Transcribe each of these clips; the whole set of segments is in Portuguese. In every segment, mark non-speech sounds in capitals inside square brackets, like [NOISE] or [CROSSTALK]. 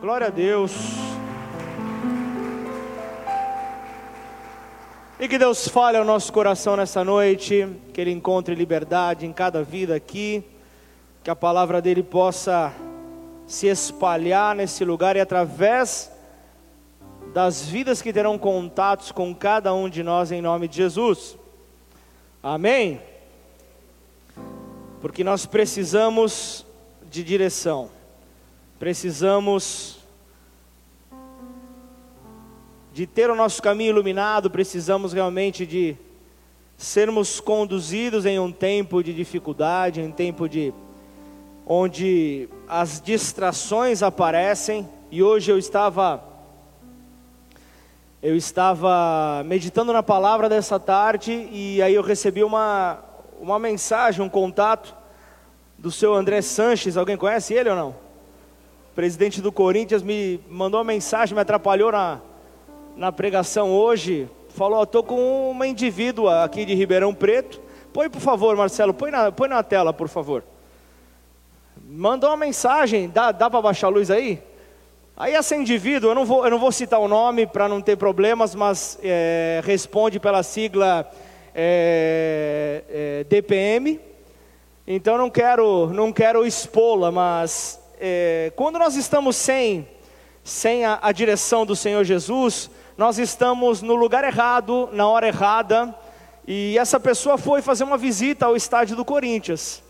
Glória a Deus. E que Deus fale ao nosso coração nessa noite, que Ele encontre liberdade em cada vida aqui, que a palavra dele possa se espalhar nesse lugar e através das vidas que terão contatos com cada um de nós em nome de Jesus. Amém? Porque nós precisamos de direção, precisamos de ter o nosso caminho iluminado, precisamos realmente de sermos conduzidos em um tempo de dificuldade, em um tempo de onde as distrações aparecem. E hoje eu estava eu estava meditando na palavra dessa tarde e aí eu recebi uma uma mensagem, um contato do seu André Sanches. Alguém conhece ele ou não? Presidente do Corinthians me mandou uma mensagem, me atrapalhou na na pregação hoje, falou: estou com uma indivídua aqui de Ribeirão Preto. Põe, por favor, Marcelo, põe na, põe na tela, por favor. Mandou uma mensagem, dá, dá para baixar a luz aí? Aí essa indivídua, eu não vou, eu não vou citar o nome para não ter problemas, mas é, responde pela sigla é, é, DPM. Então não quero, não quero expô-la, mas é, quando nós estamos sem, sem a, a direção do Senhor Jesus, nós estamos no lugar errado, na hora errada, e essa pessoa foi fazer uma visita ao estádio do Corinthians.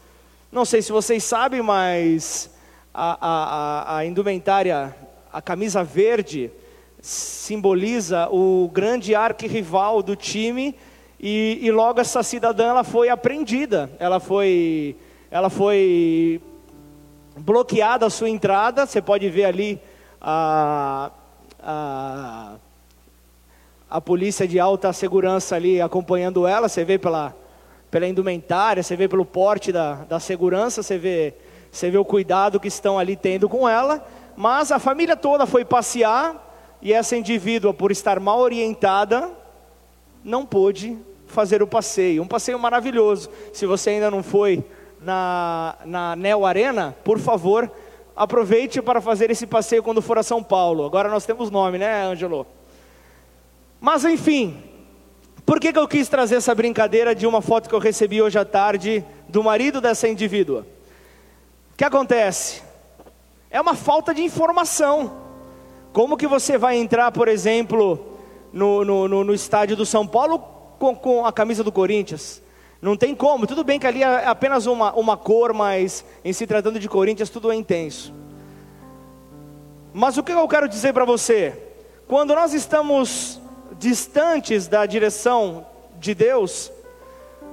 Não sei se vocês sabem, mas a, a, a indumentária, a camisa verde, simboliza o grande arquirrival do time, e, e logo essa cidadã ela foi apreendida, ela foi, ela foi bloqueada a sua entrada, você pode ver ali a, a a polícia de alta segurança ali acompanhando ela, você vê pela, pela indumentária, você vê pelo porte da, da segurança, você vê, você vê o cuidado que estão ali tendo com ela, mas a família toda foi passear e essa indivídua, por estar mal orientada, não pôde fazer o passeio. Um passeio maravilhoso. Se você ainda não foi na, na Neo Arena, por favor, aproveite para fazer esse passeio quando for a São Paulo. Agora nós temos nome, né, Ângelo? Mas enfim, por que, que eu quis trazer essa brincadeira de uma foto que eu recebi hoje à tarde do marido dessa indivídua? O que acontece? É uma falta de informação. Como que você vai entrar, por exemplo, no, no, no, no estádio do São Paulo com, com, a camisa do Corinthians? Não tem como. Tudo bem que ali é apenas uma, uma cor, mas em se tratando de Corinthians tudo é intenso. Mas o que eu quero dizer para você? Quando nós estamos distantes da direção de Deus,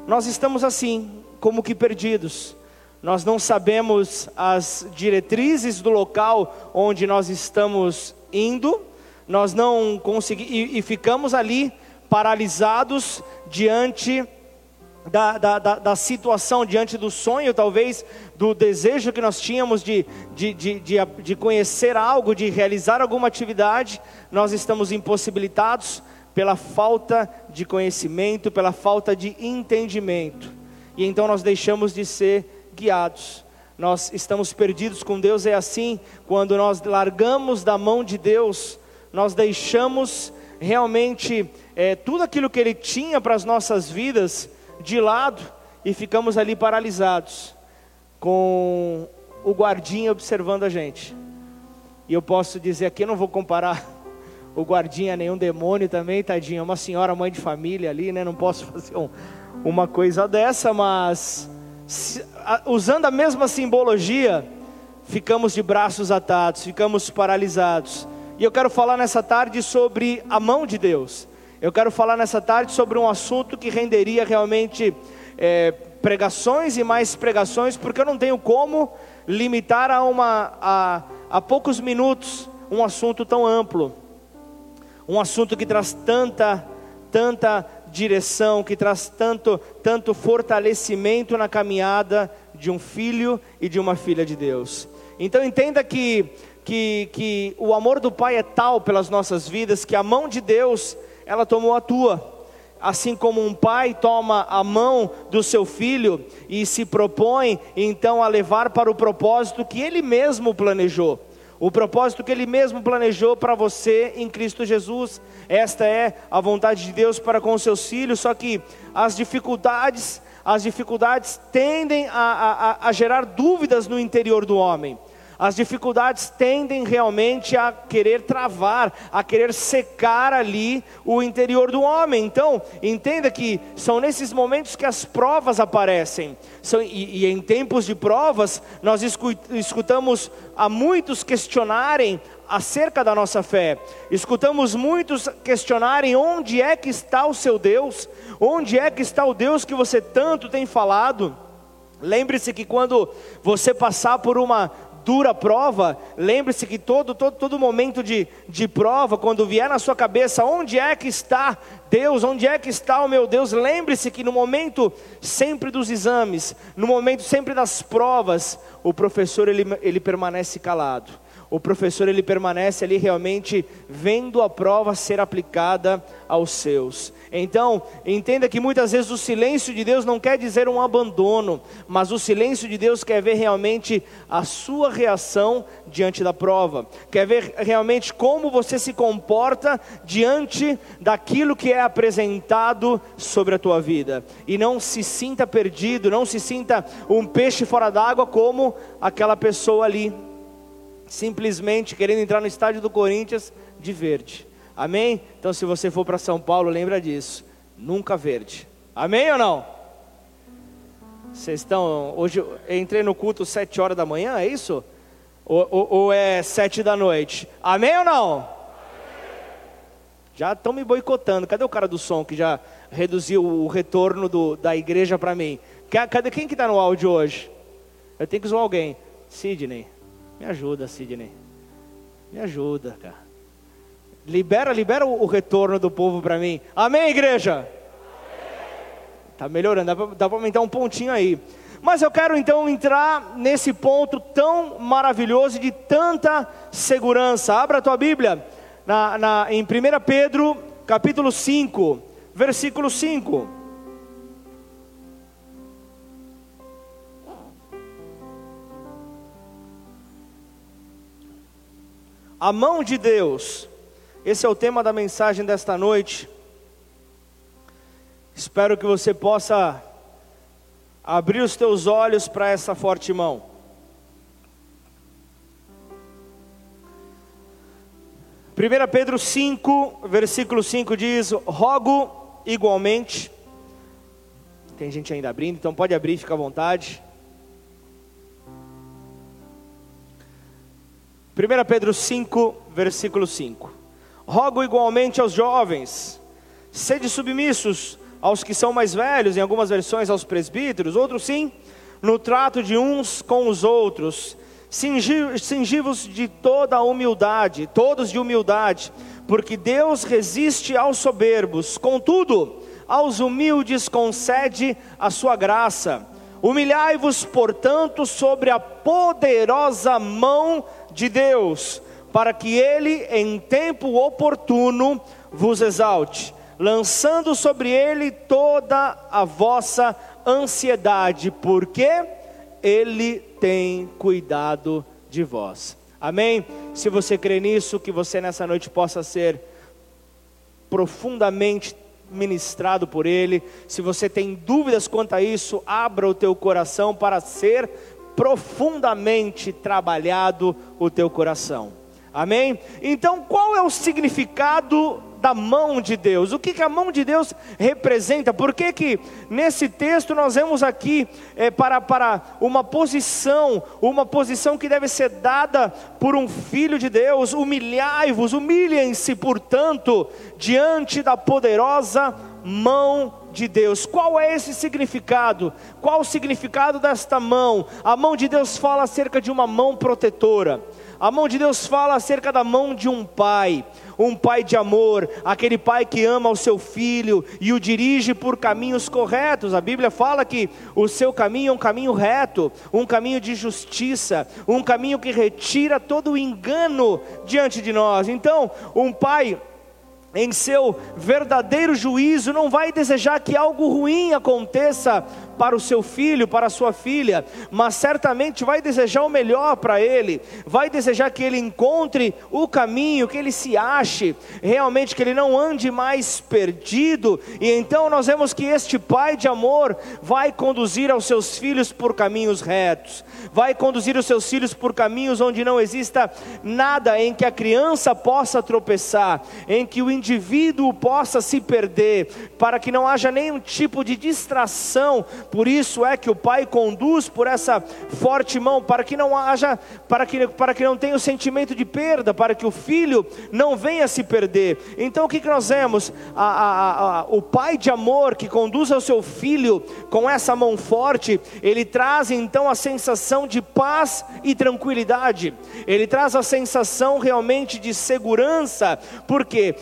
nós estamos assim, como que perdidos. Nós não sabemos as diretrizes do local onde nós estamos indo, nós não conseguimos, e, e ficamos ali paralisados diante da, da, da, da, situação, diante do sonho, talvez, do desejo que nós tínhamos de, de, de, de, de conhecer algo, de realizar alguma atividade, nós estamos impossibilitados pela falta de conhecimento, pela falta de entendimento. E então nós deixamos de ser guiados. Nós estamos perdidos com Deus, é assim, quando nós largamos da mão de Deus, nós deixamos realmente é, tudo aquilo que Ele tinha para as nossas vidas de lado e ficamos ali paralisados, com o guardinha observando a gente. E eu posso dizer aqui, eu não vou comparar [LAUGHS] o guardinha nenhum demônio também, tadinha, uma senhora mãe de família ali, né? Não posso [LAUGHS] fazer um, uma coisa dessa, mas se, a, usando a mesma simbologia, ficamos de braços atados, ficamos paralisados. E eu quero falar nessa tarde sobre a mão de Deus. Eu quero falar nessa tarde sobre um assunto que renderia realmente é, pregações e mais pregações, porque eu não tenho como limitar a, uma, a, a poucos minutos um assunto tão amplo um assunto que traz tanta, tanta direção, que traz tanto, tanto fortalecimento na caminhada de um filho e de uma filha de Deus. Então entenda que, que, que o amor do Pai é tal pelas nossas vidas que a mão de Deus ela tomou a tua. Assim como um pai toma a mão do seu filho e se propõe então a levar para o propósito que ele mesmo planejou. o propósito que Ele mesmo planejou para você em Cristo Jesus. Esta é a vontade de Deus para com seus filhos, só que as dificuldades, as dificuldades tendem a, a, a gerar dúvidas no interior do homem. As dificuldades tendem realmente a querer travar, a querer secar ali o interior do homem. Então, entenda que são nesses momentos que as provas aparecem. São, e, e em tempos de provas, nós escutamos a muitos questionarem acerca da nossa fé. Escutamos muitos questionarem onde é que está o seu Deus, onde é que está o Deus que você tanto tem falado. Lembre-se que quando você passar por uma dura prova, lembre-se que todo, todo, todo momento de, de prova, quando vier na sua cabeça, onde é que está Deus, onde é que está o meu Deus? Lembre-se que no momento sempre dos exames, no momento sempre das provas, o professor ele, ele permanece calado o professor ele permanece ali realmente vendo a prova ser aplicada aos seus. Então, entenda que muitas vezes o silêncio de Deus não quer dizer um abandono, mas o silêncio de Deus quer ver realmente a sua reação diante da prova, quer ver realmente como você se comporta diante daquilo que é apresentado sobre a tua vida. E não se sinta perdido, não se sinta um peixe fora d'água como aquela pessoa ali simplesmente querendo entrar no estádio do Corinthians de verde. Amém? Então, se você for para São Paulo, lembra disso. Nunca verde. Amém ou não? Vocês estão. Hoje eu entrei no culto sete horas da manhã, é isso? Ou, ou, ou é sete da noite? Amém ou não? Já estão me boicotando. Cadê o cara do som que já reduziu o retorno do, da igreja para mim? Cadê quem que está no áudio hoje? Eu tenho que zoar alguém. Sidney. Me ajuda, Sidney. Me ajuda, cara. Libera, libera o, retorno do povo para mim. Amém, igreja? Tá melhorando, dá para aumentar um pontinho aí. Mas eu quero então entrar nesse ponto tão maravilhoso de tanta segurança. Abra a tua Bíblia na, na, em 1 Pedro, capítulo 5, versículo 5. A mão de Deus, esse é o tema da mensagem desta noite. Espero que você possa abrir os teus olhos para essa forte mão. Primeira Pedro 5, versículo 5 diz: Rogo igualmente. Tem gente ainda abrindo, então pode abrir, fica à vontade. 1 Pedro 5, versículo 5. Rogo igualmente aos jovens, sede submissos aos que são mais velhos, em algumas versões aos presbíteros, outros sim, no trato de uns com os outros, singivos de toda a humildade, todos de humildade, porque Deus resiste aos soberbos, contudo, aos humildes concede a sua graça. Humilhai-vos, portanto, sobre a poderosa mão de Deus, para que ele, em tempo oportuno, vos exalte, lançando sobre ele toda a vossa ansiedade, porque ele tem cuidado de vós. Amém? Se você crê nisso, que você nessa noite possa ser profundamente ministrado por Ele. Se você tem dúvidas quanto a isso, abra o teu coração para ser profundamente trabalhado o teu coração. Amém? Então, qual é o significado da mão de Deus? O que, que a mão de Deus representa? Por que, que nesse texto nós vemos aqui é, para, para uma posição, uma posição que deve ser dada por um filho de Deus? Humilhai-vos, humilhem-se, portanto, diante da poderosa mão de Deus. Qual é esse significado? Qual o significado desta mão? A mão de Deus fala acerca de uma mão protetora. A mão de Deus fala acerca da mão de um pai, um pai de amor, aquele pai que ama o seu filho e o dirige por caminhos corretos. A Bíblia fala que o seu caminho é um caminho reto, um caminho de justiça, um caminho que retira todo o engano diante de nós. Então, um pai em seu verdadeiro juízo, não vai desejar que algo ruim aconteça para o seu filho, para a sua filha, mas certamente vai desejar o melhor para ele, vai desejar que ele encontre o caminho, que ele se ache, realmente que ele não ande mais perdido. E então nós vemos que este pai de amor vai conduzir aos seus filhos por caminhos retos, vai conduzir os seus filhos por caminhos onde não exista nada em que a criança possa tropeçar, em que o indivíduo possa se perder, para que não haja nenhum tipo de distração. Por isso é que o pai conduz por essa forte mão, para que não haja, para que, para que não tenha o sentimento de perda, para que o filho não venha se perder. Então o que, que nós vemos? A, a, a, o pai de amor que conduz ao seu filho com essa mão forte, ele traz então a sensação de paz e tranquilidade, ele traz a sensação realmente de segurança, porque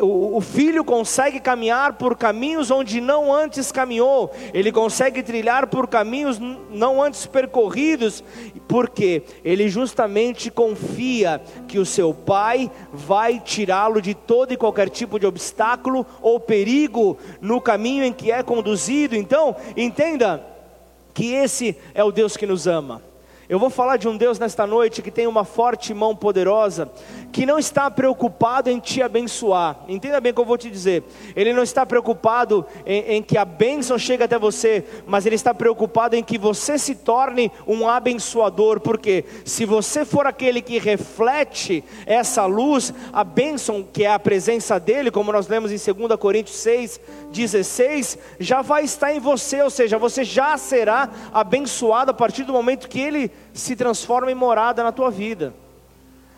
o, o filho consegue caminhar por caminhos onde não antes caminhou, ele consegue trilhar por caminhos não antes percorridos, porque ele justamente confia que o seu pai vai tirá-lo de todo e qualquer tipo de obstáculo ou perigo no caminho em que é conduzido. Então, entenda que esse é o Deus que nos ama. Eu vou falar de um Deus nesta noite que tem uma forte mão poderosa, que não está preocupado em te abençoar. Entenda bem o que eu vou te dizer. Ele não está preocupado em, em, que a bênção chegue até você, mas ele está preocupado em que você se torne um abençoador. Porque se você for aquele que reflete essa luz, a bênção que é a presença dele, como nós lemos em 2 Coríntios 6, 16, já vai estar em você, ou seja, você já será abençoado a partir do momento que ele se transforma em morada na tua vida.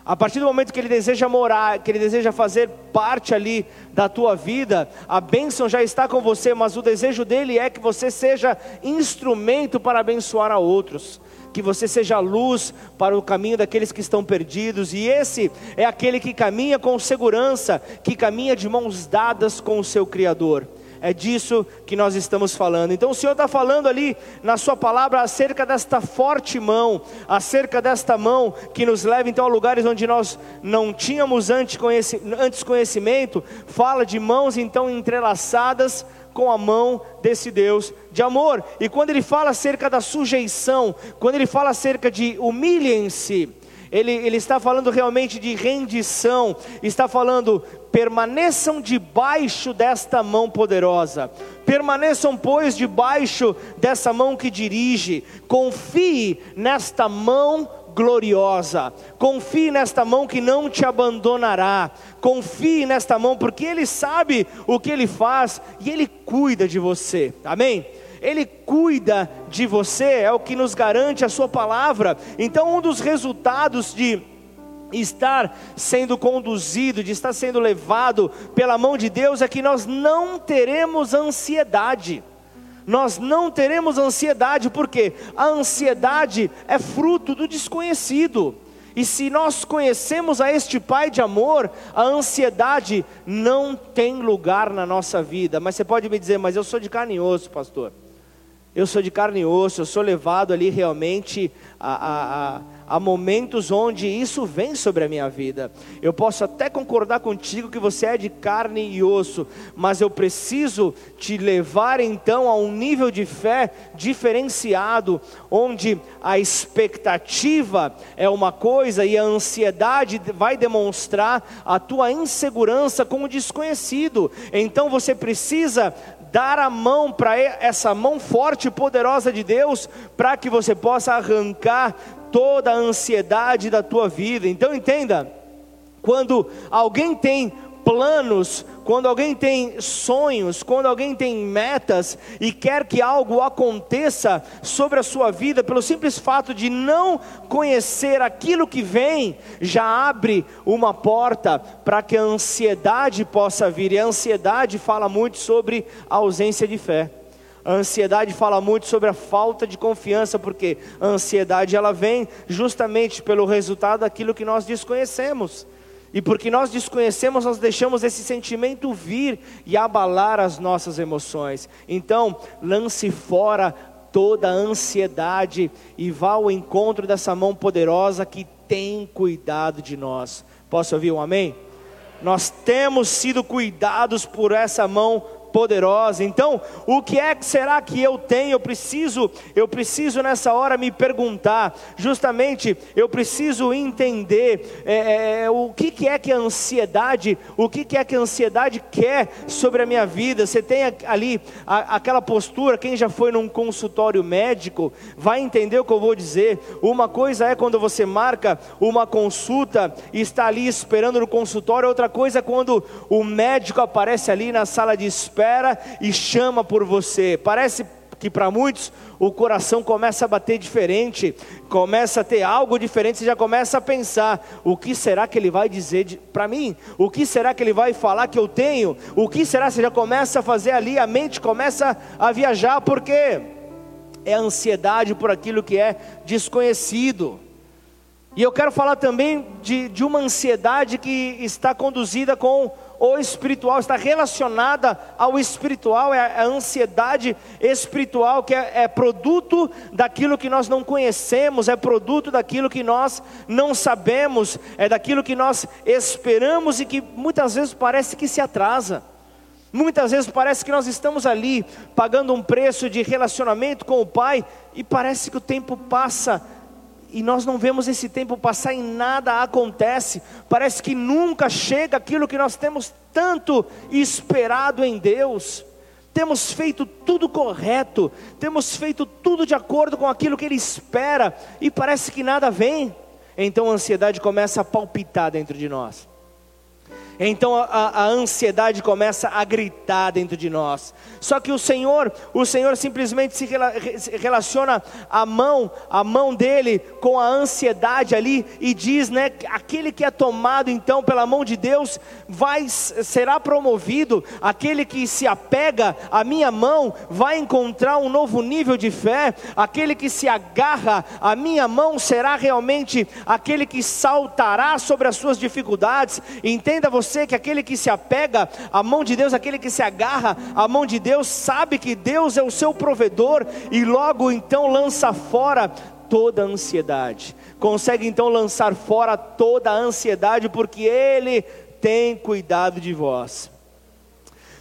A partir do momento que ele deseja morar, que ele deseja fazer parte ali da tua vida, a bênção já está com você, mas o desejo dele é que você seja instrumento para abençoar a outros, que você seja luz para o caminho daqueles que estão perdidos, e esse é aquele que caminha com segurança, que caminha de mãos dadas com o seu Criador. É disso que nós estamos falando. Então o Senhor está falando ali na Sua palavra acerca desta forte mão, acerca desta mão que nos leva então a lugares onde nós não tínhamos antes conhecimento. Fala de mãos então entrelaçadas com a mão desse Deus de amor. E quando ele fala acerca da sujeição, quando ele fala acerca de humilhem-se, ele, ele está falando realmente de rendição, está falando, permaneçam debaixo desta mão poderosa, permaneçam, pois, debaixo dessa mão que dirige, confie nesta mão gloriosa, confie nesta mão que não te abandonará, confie nesta mão, porque Ele sabe o que Ele faz e Ele cuida de você, amém? Ele cuida de você, é o que nos garante a Sua palavra. Então, um dos resultados de estar sendo conduzido, de estar sendo levado pela mão de Deus, é que nós não teremos ansiedade. Nós não teremos ansiedade, porque a ansiedade é fruto do desconhecido. E se nós conhecemos a este Pai de amor, a ansiedade não tem lugar na nossa vida. Mas você pode me dizer, mas eu sou de carne e osso, pastor eu sou de carne e osso, eu sou levado ali realmente a, a, a, momentos onde isso vem sobre a minha vida. Eu posso até concordar contigo que você é de carne e osso, mas eu preciso te levar então a um nível de fé diferenciado, onde a expectativa é uma coisa e a ansiedade vai demonstrar a tua insegurança com o desconhecido. Então você precisa dar a mão para essa mão forte e poderosa de Deus, para que você possa arrancar toda a ansiedade da tua vida. Então entenda, quando alguém tem planos, quando alguém tem sonhos, quando alguém tem metas e quer que algo aconteça sobre a sua vida, pelo simples fato de não conhecer aquilo que vem, já abre uma porta para que a ansiedade possa vir. E a ansiedade fala muito sobre a ausência de fé. A ansiedade fala muito sobre a falta de confiança, porque a ansiedade ela vem justamente pelo resultado daquilo que nós desconhecemos. E porque nós desconhecemos, nós deixamos esse sentimento vir e abalar as nossas emoções. Então, lance fora toda a ansiedade e vá ao encontro dessa mão poderosa que tem cuidado de nós. Posso ouvir um amém? Nós temos sido cuidados por essa mão poderosa. Então, o que é que será que eu tenho? Eu preciso, eu preciso nessa hora me perguntar. Justamente, eu preciso entender é, é, é, o que, que é que a ansiedade, o que, que é que a ansiedade quer sobre a minha vida. Você tem ali a, aquela postura. Quem já foi num consultório médico vai entender o que eu vou dizer. Uma coisa é quando você marca uma consulta e está ali esperando no consultório. Outra coisa é quando o médico aparece ali na sala de espera e chama por você. Parece que para muitos o coração começa a bater diferente, começa a ter algo diferente, você já começa a pensar: o que será que ele vai dizer para mim? O que será que ele vai falar que eu tenho? O que será? Você já começa a fazer ali, a mente começa a viajar, porque é ansiedade por aquilo que é desconhecido. E eu quero falar também de, de uma ansiedade que está conduzida com o espiritual, está relacionada ao espiritual, é a ansiedade espiritual, que é, é, produto daquilo que nós não conhecemos, é produto daquilo que nós não sabemos, é daquilo que nós esperamos e que muitas vezes parece que se atrasa. Muitas vezes parece que nós estamos ali pagando um preço de relacionamento com o Pai e parece que o tempo passa e nós não vemos esse tempo passar e nada acontece. Parece que nunca chega aquilo que nós temos tanto esperado em Deus. Temos feito tudo correto, temos feito tudo de acordo com aquilo que Ele espera e parece que nada vem. Então a ansiedade começa a palpitar dentro de nós. Então a, a, ansiedade começa a gritar dentro de nós. Só que o Senhor, o Senhor simplesmente se relaciona a mão, a mão dele com a ansiedade ali e diz, né, aquele que é tomado então pela mão de Deus vai será promovido. Aquele que se apega à minha mão vai encontrar um novo nível de fé. Aquele que se agarra à minha mão será realmente aquele que saltará sobre as suas dificuldades. Entenda você você que aquele que se apega à mão de Deus, aquele que se agarra à mão de Deus, sabe que Deus é o seu provedor e logo então lança fora toda a ansiedade. Consegue então lançar fora toda a ansiedade porque Ele tem cuidado de vós.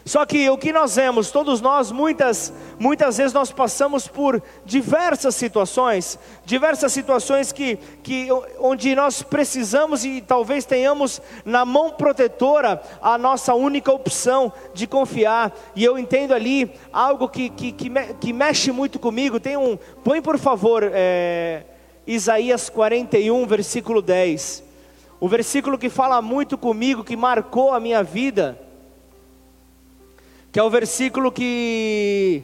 Só que o que nós vemos, todos nós, muitas, muitas vezes nós passamos por diversas situações, diversas situações que, que, onde nós precisamos e talvez tenhamos na mão protetora a nossa única opção de confiar. E eu entendo ali algo que, que, que, me, que mexe muito comigo. Tem um, põe por favor, é, Isaías 41, versículo 10. O versículo que fala muito comigo, que marcou a minha vida que é o versículo que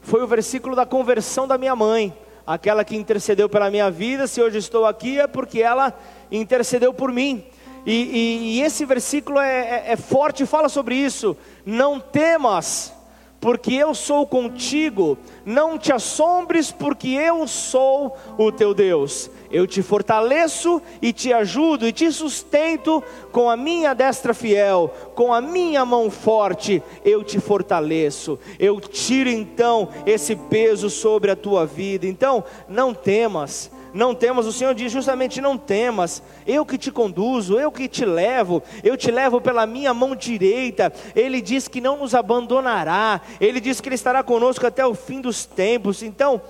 foi o versículo da conversão da minha mãe, aquela que intercedeu pela minha vida. Se hoje estou aqui é porque ela intercedeu por mim. E, e, e esse versículo é, é, é forte, fala sobre isso. Não temas, porque eu sou contigo. Não te assombres, porque eu sou o teu Deus. Eu te fortaleço e te ajudo e te sustento com a minha destra fiel, com a minha mão forte, eu te fortaleço. Eu tiro então esse peso sobre a tua vida. Então, não temas não temas, o Senhor diz justamente: não temas, eu que te conduzo, eu que te levo, eu te levo pela minha mão direita. Ele diz que não nos abandonará, ele diz que ele estará conosco até o fim dos tempos. Então,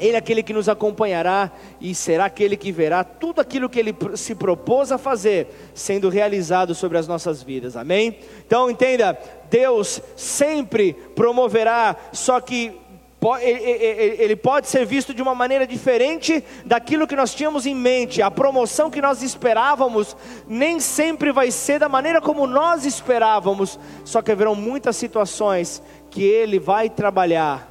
ele é aquele que nos acompanhará e será aquele que verá tudo aquilo que ele se propôs a fazer sendo realizado sobre as nossas vidas. Amém? Então entenda, Deus sempre promoverá, só que ele pode ser visto de uma maneira diferente daquilo que nós tínhamos em mente. A promoção que nós esperávamos nem sempre vai ser da maneira como nós esperávamos. Só que haverão muitas situações que ele vai trabalhar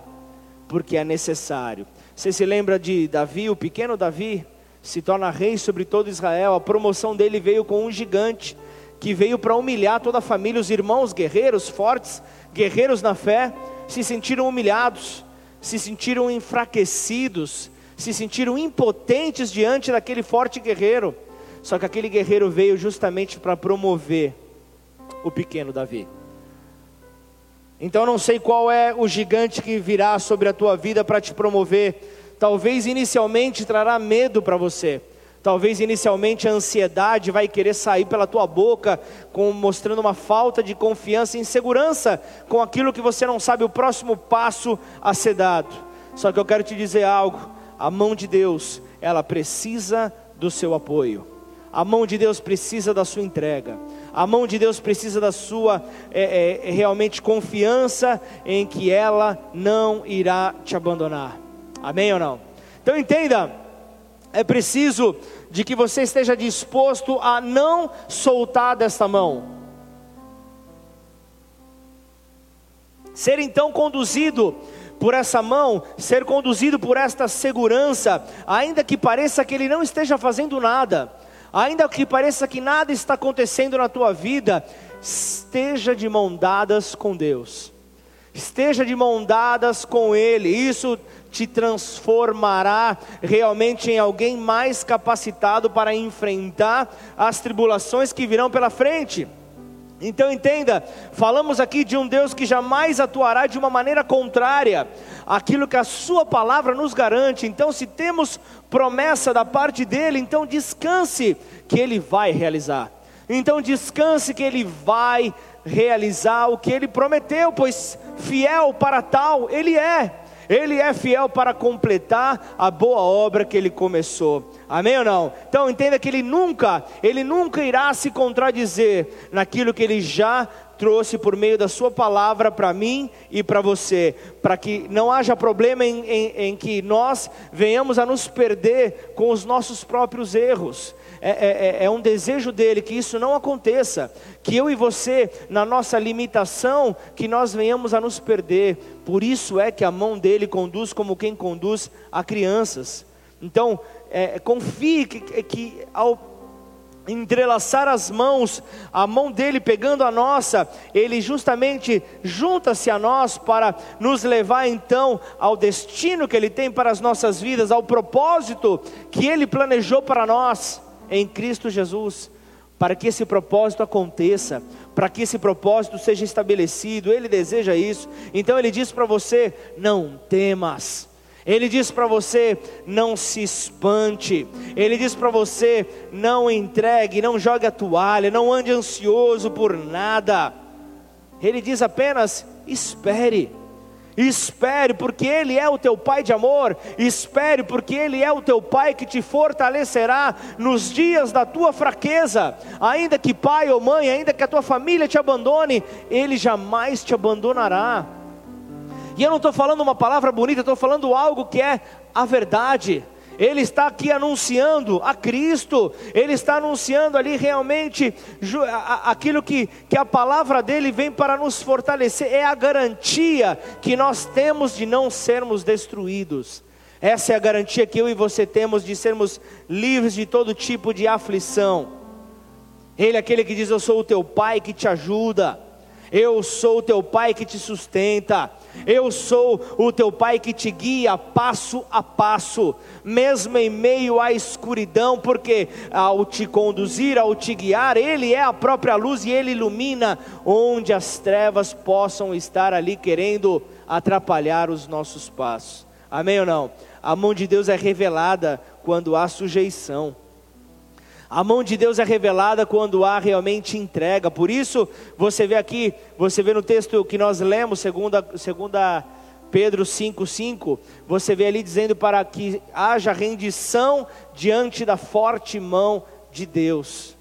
porque é necessário. Você se lembra de Davi, o pequeno Davi, se torna rei sobre todo Israel. A promoção dele veio com um gigante que veio para humilhar toda a família. Os irmãos guerreiros fortes, guerreiros na fé, se sentiram humilhados se sentiram enfraquecidos, se sentiram impotentes diante daquele forte guerreiro. Só que aquele guerreiro veio justamente para promover o pequeno Davi. Então não sei qual é o gigante que virá sobre a tua vida para te promover. Talvez inicialmente trará medo para você. Talvez inicialmente a ansiedade vai querer sair pela tua boca, com, mostrando uma falta de confiança e insegurança com aquilo que você não sabe o próximo passo a ser dado. Só que eu quero te dizer algo: a mão de Deus, ela precisa do seu apoio. A mão de Deus precisa da sua entrega. A mão de Deus precisa da sua é, é, realmente confiança em que ela não irá te abandonar. Amém ou não? Então entenda, é preciso de que você esteja disposto a não soltar desta mão. Ser então conduzido por essa mão, ser conduzido por esta segurança, ainda que pareça que ele não esteja fazendo nada ainda que pareça que nada está acontecendo na tua vida, esteja de mão dadas com Deus, esteja de mão dadas com Ele, isso te transformará realmente em alguém mais capacitado para enfrentar as tribulações que virão pela frente. Então entenda, falamos aqui de um Deus que jamais atuará de uma maneira contrária àquilo que a Sua palavra nos garante. Então, se temos promessa da parte dele, então descanse que Ele vai realizar. Então descanse que Ele vai realizar o que Ele prometeu, pois fiel para tal Ele é. Ele é fiel para completar a boa obra que ele começou. Amém ou não? Então entenda que ele nunca, ele nunca irá se contradizer naquilo que ele já trouxe por meio da sua palavra para mim e para você, para que não haja problema em, em, em, que nós venhamos a nos perder com os nossos próprios erros. É, é, é, é um desejo dele que isso não aconteça, que eu e você, na nossa limitação, que nós venhamos a nos perder. Por isso é que a mão dele conduz como quem conduz a crianças. Então, é, confie que, que ao entrelaçar as mãos, a mão dele pegando a nossa, ele justamente junta-se a nós para nos levar então ao destino que ele tem para as nossas vidas, ao propósito que ele planejou para nós em Cristo Jesus, para que esse propósito aconteça, para que esse propósito seja estabelecido, Ele deseja isso. Então Ele diz para você: não temas. Ele diz para você: não se espante. Ele diz para você: não entregue, não jogue a toalha, não ande ansioso por nada. Ele diz apenas: espere. Espere, porque Ele é o teu Pai de amor. Espere, porque Ele é o teu Pai que te fortalecerá nos dias da tua fraqueza. Ainda que pai ou mãe, ainda que a tua família te abandone, Ele jamais te abandonará. E eu não estou falando uma palavra bonita, estou falando algo que é a verdade. Ele está aqui anunciando a Cristo, ele está anunciando ali realmente aquilo que, que a palavra dele vem para nos fortalecer, é a garantia que nós temos de não sermos destruídos. Essa é a garantia que eu e você temos de sermos livres de todo tipo de aflição. Ele é aquele que diz: Eu sou o teu pai que te ajuda, eu sou o teu pai que te sustenta. Eu sou o teu pai que te guia passo a passo, mesmo em meio à escuridão, porque ao te conduzir, ao te guiar, Ele é a própria luz e Ele ilumina onde as trevas possam estar ali querendo atrapalhar os nossos passos. Amém ou não? A mão de Deus é revelada quando há sujeição. A mão de Deus é revelada quando há realmente entrega. Por isso, você vê aqui, você vê no texto que nós lemos, segunda, segunda Pedro 5,5, você vê ali dizendo para que haja rendição diante da forte mão de Deus.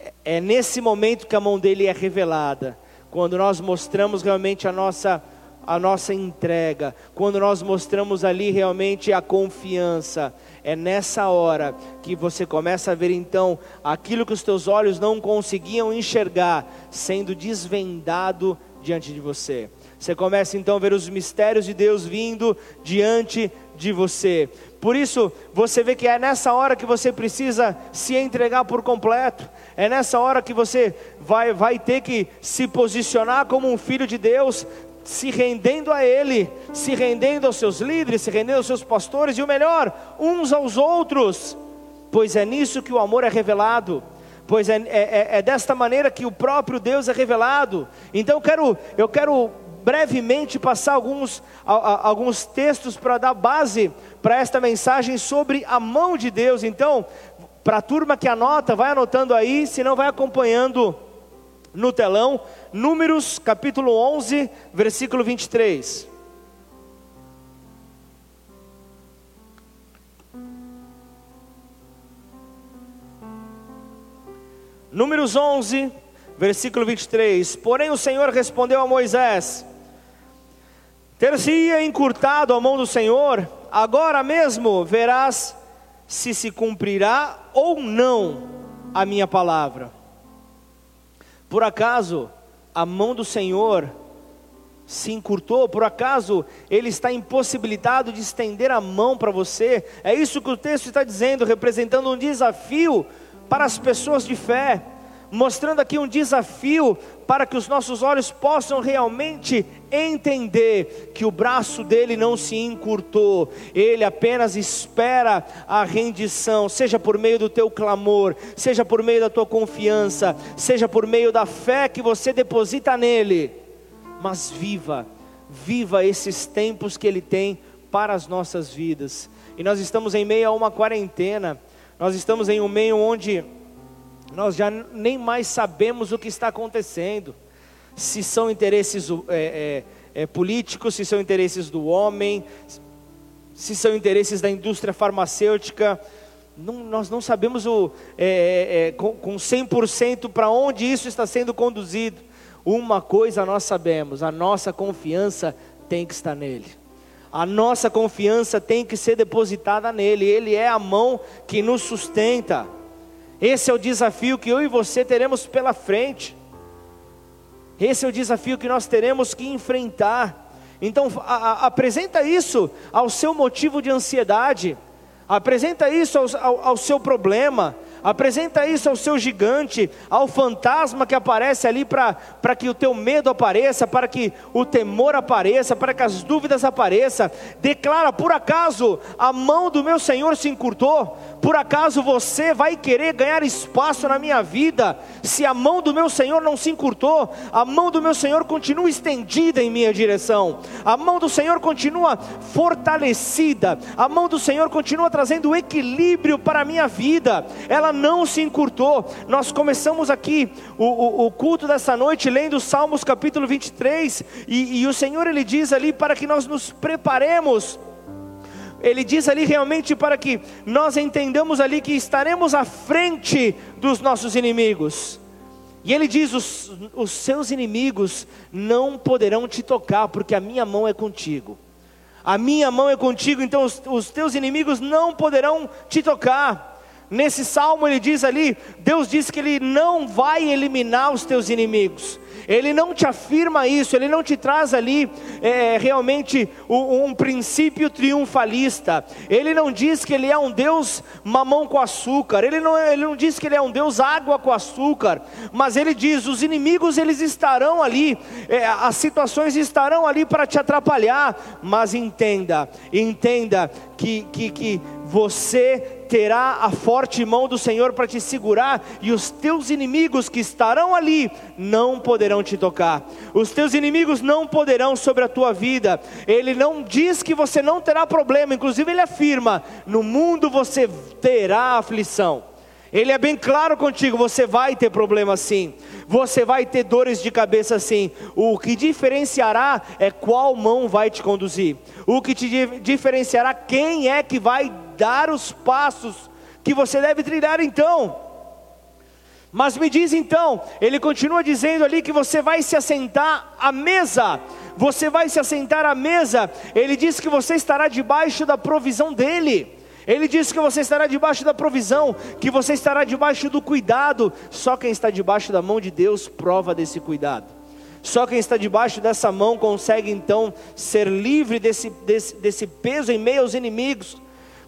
É, é nesse momento que a mão dele é revelada, quando nós mostramos realmente a nossa a nossa entrega, quando nós mostramos ali realmente a confiança, é nessa hora que você começa a ver então aquilo que os teus olhos não conseguiam enxergar sendo desvendado diante de você. Você começa então a ver os mistérios de Deus vindo diante de você. Por isso, você vê que é nessa hora que você precisa se entregar por completo. É nessa hora que você vai, vai ter que se posicionar como um filho de Deus, se rendendo a Ele, se rendendo aos seus líderes, se rendendo aos seus pastores e o melhor, uns aos outros, pois é nisso que o amor é revelado. Pois é, é, é, é desta maneira que o próprio Deus é revelado. Então eu quero, eu quero brevemente passar alguns, a, a, alguns textos para dar base para esta mensagem sobre a mão de Deus. Então, Para a turma que anota, vai anotando aí, se não vai acompanhando no telão, Números capítulo 11, versículo 23. Números 11, versículo 23. Porém, o Senhor respondeu a Moisés: Ter-se-ia encurtado a mão do Senhor, agora mesmo verás se se cumprirá ou não a minha palavra. Por acaso a mão do Senhor se encurtou, por acaso ele está impossibilitado de estender a mão para você? É isso que o texto está dizendo, representando um desafio para as pessoas de fé, mostrando aqui um desafio para que os nossos olhos possam realmente entender que o braço dele não se encurtou, ele apenas espera a rendição, seja por meio do teu clamor, seja por meio da tua confiança, seja por meio da fé que você deposita nele. Mas viva, viva esses tempos que ele tem para as nossas vidas. E nós estamos em meio a uma quarentena, nós estamos em um meio onde nós já nem mais sabemos o que está acontecendo. Se são interesses é, é, é, políticos, se são interesses do homem, se são interesses da indústria farmacêutica. Não, nós não sabemos o, é, é, é, com, com 100% para onde isso está sendo conduzido. Uma coisa nós sabemos: a nossa confiança tem que estar nele. A nossa confiança tem que ser depositada nele. Ele é a mão que nos sustenta. Esse é o desafio que eu e você teremos pela frente. Esse é o desafio que nós teremos que enfrentar. Então, a, a, apresenta isso ao seu motivo de ansiedade, apresenta isso ao, ao, ao seu problema, apresenta isso ao seu gigante, ao fantasma que aparece ali para que o teu medo apareça, para que o temor apareça, para que as dúvidas apareçam. Declara: por acaso a mão do meu Senhor se encurtou? Por acaso você vai querer ganhar espaço na minha vida? Se a mão do meu Senhor não se encurtou, a mão do meu Senhor continua estendida em minha direção, a mão do Senhor continua fortalecida, a mão do Senhor continua trazendo equilíbrio para a minha vida, ela não se encurtou. Nós começamos aqui o, o, o culto dessa noite lendo Salmos capítulo 23, e, e o Senhor ele diz ali para que nós nos preparemos ele diz ali realmente para que nós entendamos ali que estaremos à frente dos nossos inimigos. E ele diz: os, os seus inimigos não poderão te tocar, porque a minha mão é contigo. A minha mão é contigo, então os, os teus inimigos não poderão te tocar. Nesse salmo ele diz ali: Deus diz que Ele não vai eliminar os teus inimigos, ele não te afirma isso, ele não te traz ali é, realmente um, um, princípio triunfalista. Ele não diz que ele é um Deus mamão com açúcar. Ele não, ele não diz que ele é um Deus água com açúcar. Mas ele diz: os inimigos eles estarão ali, é, as situações estarão ali para te atrapalhar. Mas entenda, entenda que, que, que você terá a forte mão do Senhor para te segurar, e os teus inimigos que estarão ali não poderão te tocar, os teus inimigos não poderão sobre a tua vida. Ele não diz que você não terá problema, inclusive ele afirma: no mundo você terá aflição. Ele é bem claro contigo, você vai ter problema sim, você vai ter dores de cabeça sim. O que diferenciará é qual mão vai te conduzir. O que te diferenciará quem é que vai dar os passos que você deve trilhar então. Mas me diz então, ele continua dizendo ali que você vai se assentar à mesa, você vai se assentar à mesa, ele diz que você estará debaixo da provisão dele. Ele diz que você estará debaixo da provisão, que você estará debaixo do cuidado. Só quem está debaixo da mão de Deus prova desse cuidado. Só quem está debaixo dessa mão consegue então ser livre desse, desse, desse peso em meio aos inimigos.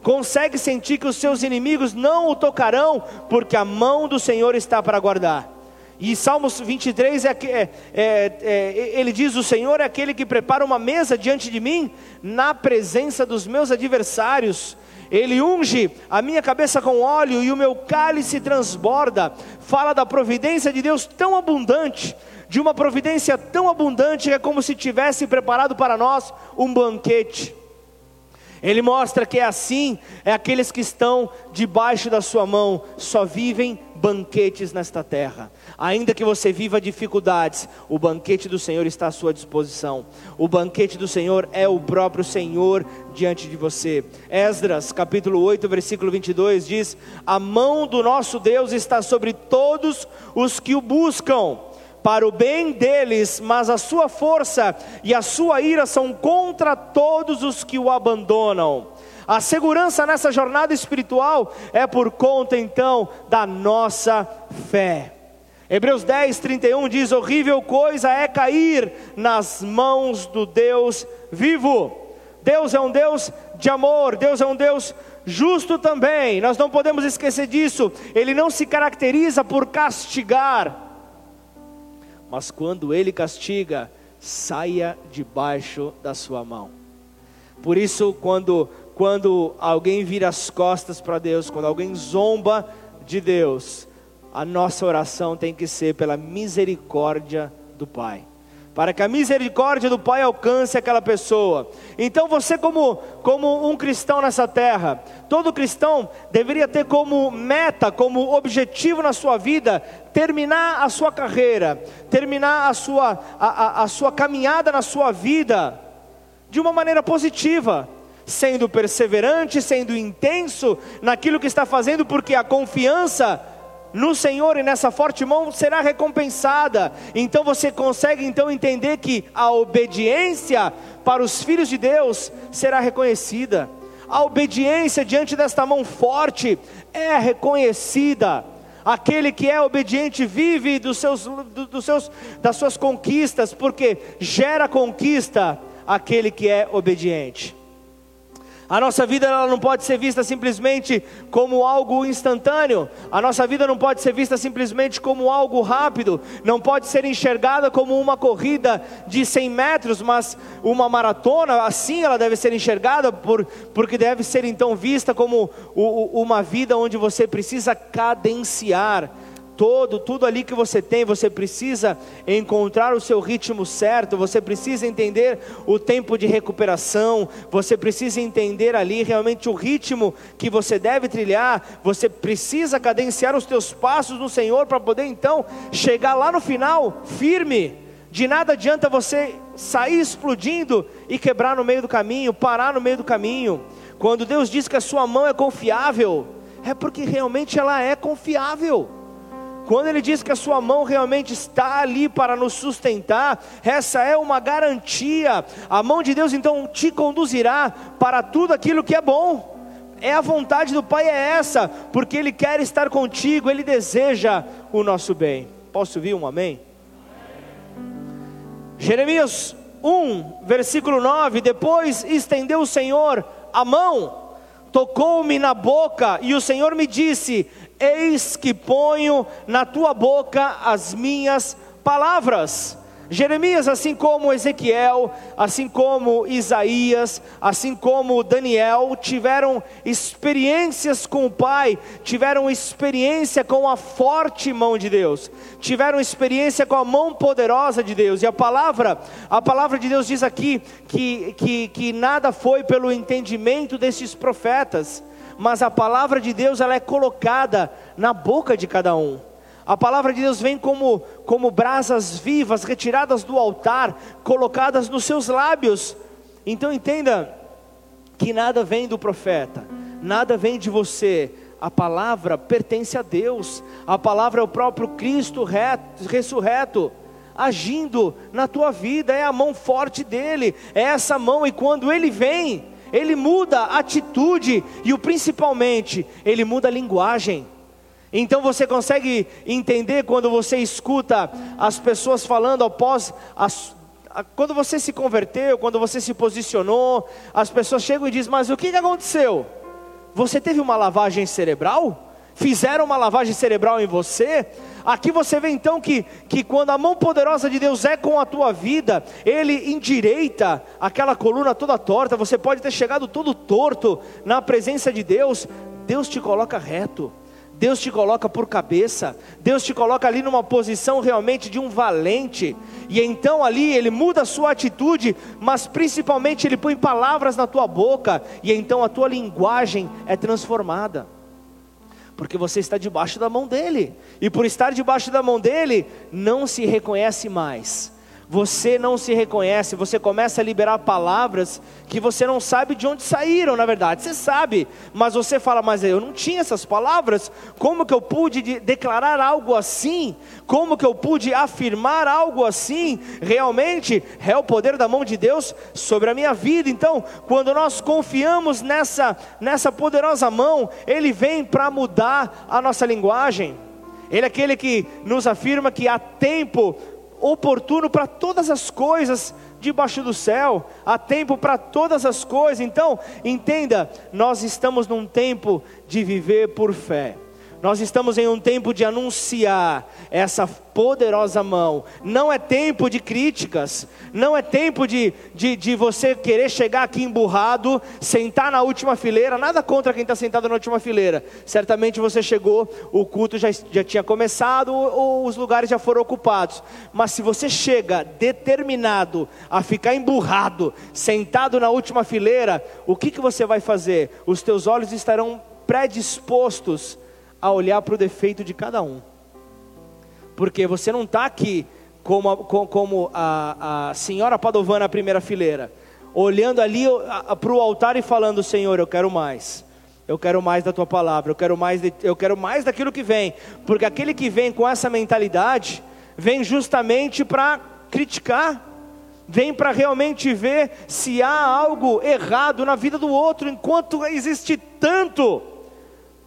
Consegue sentir que os seus inimigos não o tocarão, porque a mão do Senhor está para guardar. E Salmos 23 é, é, é, é, ele diz: O Senhor é aquele que prepara uma mesa diante de mim, na presença dos meus adversários. Ele unge a minha cabeça com óleo e o meu cálice transborda. Fala da providência de Deus tão abundante, de uma providência tão abundante é como se tivesse preparado para nós um banquete. Ele mostra que é assim, é aqueles que estão debaixo da sua mão, só vivem banquetes nesta terra. Ainda que você viva dificuldades, o banquete do Senhor está à sua disposição. O banquete do Senhor é o próprio Senhor diante de você. Esdras, capítulo 8, versículo 22 diz: "A mão do nosso Deus está sobre todos os que o buscam." Para o bem deles, mas a sua força e a sua ira são contra todos os que o abandonam. A segurança nessa jornada espiritual é por conta então da nossa fé. Hebreus 10, 31 diz: Horrível coisa é cair nas mãos do Deus vivo. Deus é um Deus de amor, Deus é um Deus justo também, nós não podemos esquecer disso. Ele não se caracteriza por castigar, mas quando ele castiga, saia debaixo da sua mão. Por isso, quando, quando alguém vira as costas para Deus, quando alguém zomba de Deus, a nossa oração tem que ser pela misericórdia do Pai para que a misericórdia do Pai alcance aquela pessoa. Então você como como um cristão nessa terra, todo cristão deveria ter como meta, como objetivo na sua vida terminar a sua carreira, terminar a sua a, a, a sua caminhada na sua vida de uma maneira positiva, sendo perseverante, sendo intenso naquilo que está fazendo, porque a confiança no Senhor e nessa forte mão será recompensada. Então você consegue então entender que a obediência para os filhos de Deus será reconhecida. A obediência diante desta mão forte é reconhecida. Aquele que é obediente vive dos seus, dos seus, das suas conquistas, porque gera conquista aquele que é obediente. A nossa vida ela não pode ser vista simplesmente como algo instantâneo. A nossa vida não pode ser vista simplesmente como algo rápido. Não pode ser enxergada como uma corrida de 100 metros, mas uma maratona. Assim ela deve ser enxergada, por, porque deve ser então vista como uma vida onde você precisa cadenciar todo, tudo ali que você tem, você precisa encontrar o seu ritmo certo, você precisa entender o tempo de recuperação, você precisa entender ali realmente o ritmo que você deve trilhar, você precisa cadenciar os teus passos no Senhor para poder então chegar lá no final firme. De nada adianta você sair explodindo e quebrar no meio do caminho, parar no meio do caminho. Quando Deus diz que a sua mão é confiável, é porque realmente ela é confiável. Quando ele diz que a sua mão realmente está ali para nos sustentar, essa é uma garantia. A mão de Deus então te conduzirá para tudo aquilo que é bom. É a vontade do Pai é essa, porque Ele quer estar contigo, Ele deseja o nosso bem. Posso ouvir um amém? Jeremias 1, versículo 9: Depois estendeu o Senhor a mão, tocou-me na boca, e o Senhor me disse: Eis que ponho na tua boca as minhas palavras. Jeremias, assim como Ezequiel, assim como Isaías, assim como Daniel, tiveram experiências com o Pai, tiveram experiência com a forte mão de Deus, tiveram experiência com a mão poderosa de Deus. E a palavra, a palavra de Deus diz aqui que, que, que nada foi pelo entendimento desses profetas mas a palavra de Deus ela é colocada na boca de cada um. A palavra de Deus vem como, como brasas vivas, retiradas do altar, colocadas nos seus lábios. Então entenda que nada vem do profeta, nada vem de você, a palavra pertence a Deus, a palavra é o próprio Cristo reto, ressurreto, agindo na tua vida, é a mão forte dele, é essa mão, e quando ele vem, ele muda a atitude e o principalmente, ele muda a linguagem. Então você consegue entender quando você escuta as pessoas falando após as, quando você se converteu, quando você se posicionou, as pessoas chegam e dizem: Mas o que aconteceu? Você teve uma lavagem cerebral? Fizeram uma lavagem cerebral em você? Aqui você vê então que, que quando a mão poderosa de Deus é com a tua vida, Ele endireita aquela coluna toda torta. Você pode ter chegado todo torto na presença de Deus, Deus te coloca reto. Deus te coloca por cabeça, Deus te coloca ali numa posição realmente de um valente, e então ali ele muda a sua atitude, mas principalmente ele põe palavras na tua boca, e então a tua linguagem é transformada, porque você está debaixo da mão dele, e por estar debaixo da mão dele, não se reconhece mais você não se reconhece, você começa a liberar palavras que você não sabe de onde saíram, na verdade. Você sabe, mas você fala, mas eu não tinha essas palavras. Como que eu pude declarar algo assim? Como que eu pude afirmar algo assim? Realmente é o poder da mão de Deus sobre a minha vida. Então, quando nós confiamos nessa nessa poderosa mão, ele vem para mudar a nossa linguagem. Ele é aquele que nos afirma que há tempo oportuno para todas as coisas debaixo do céu, há tempo para todas as coisas. Então, entenda, nós estamos num tempo de viver por fé. Nós estamos em um tempo de anunciar essa poderosa mão. Não é tempo de críticas, não é tempo de, de, de, você querer chegar aqui emburrado, sentar na última fileira. Nada contra quem está sentado na última fileira. Certamente você chegou, o culto já, já tinha começado, ou os lugares já foram ocupados. Mas se você chega determinado a ficar emburrado, sentado na última fileira, o que, que você vai fazer? Os teus olhos estarão predispostos a olhar para o defeito de cada um. Porque você não está aqui como, a, como a, a senhora Padovana na primeira fileira, olhando ali para o altar e falando: Senhor, eu quero mais. Eu quero mais da tua palavra, eu quero mais, de, eu quero mais daquilo que vem, porque aquele que vem com essa mentalidade, vem justamente para criticar, vem para realmente ver se há algo errado na vida do outro, enquanto existe tanto,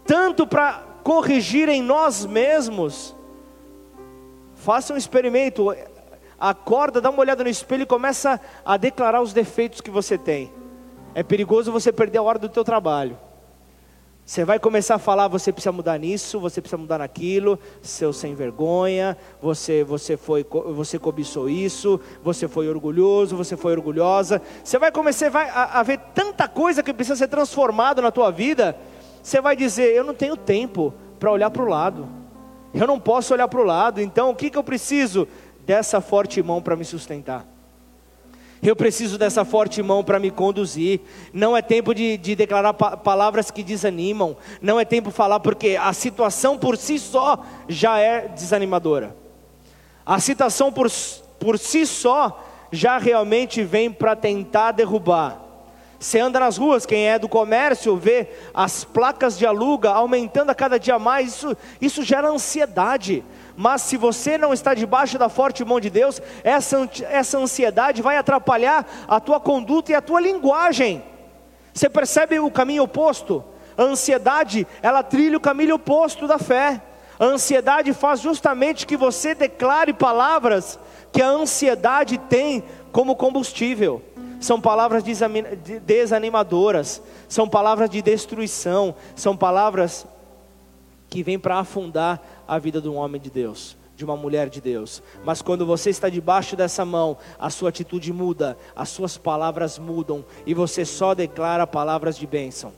tanto para corrigir em nós mesmos. Faça um experimento, acorda, dá uma olhada no espelho e começa a declarar os defeitos que você tem. É perigoso você perder a hora do teu trabalho. Você vai começar a falar, você precisa mudar nisso, você precisa mudar naquilo, seu sem vergonha, você você foi você cobiçou isso, você foi orgulhoso, você foi orgulhosa. Você vai começar a, a ver tanta coisa que precisa ser transformada na tua vida você vai dizer: Eu não tenho tempo para olhar para o lado, eu não posso olhar para o lado, então o que, que eu preciso? Dessa forte mão para me sustentar. Eu preciso dessa forte mão para me conduzir. Não é tempo de, de declarar pa palavras que desanimam. Não é tempo de falar porque a situação por si só já é desanimadora. A situação por, por si só já realmente vem para tentar derrubar. Você anda nas ruas, quem é do comércio vê as placas de aluga aumentando a cada dia mais, isso, isso gera ansiedade. Mas se você não está debaixo da forte mão de Deus, essa, essa ansiedade vai atrapalhar a tua conduta e a tua linguagem. Você percebe o caminho oposto? A ansiedade, ela trilha o caminho oposto da fé. A ansiedade faz justamente que você declare palavras que a ansiedade tem como combustível são palavras desanimadoras, são palavras de destruição, são palavras que vêm para afundar a vida de um homem de Deus, de uma mulher de Deus. Mas quando você está debaixo dessa mão, a sua atitude muda, as suas palavras mudam e você só declara palavras de bênção.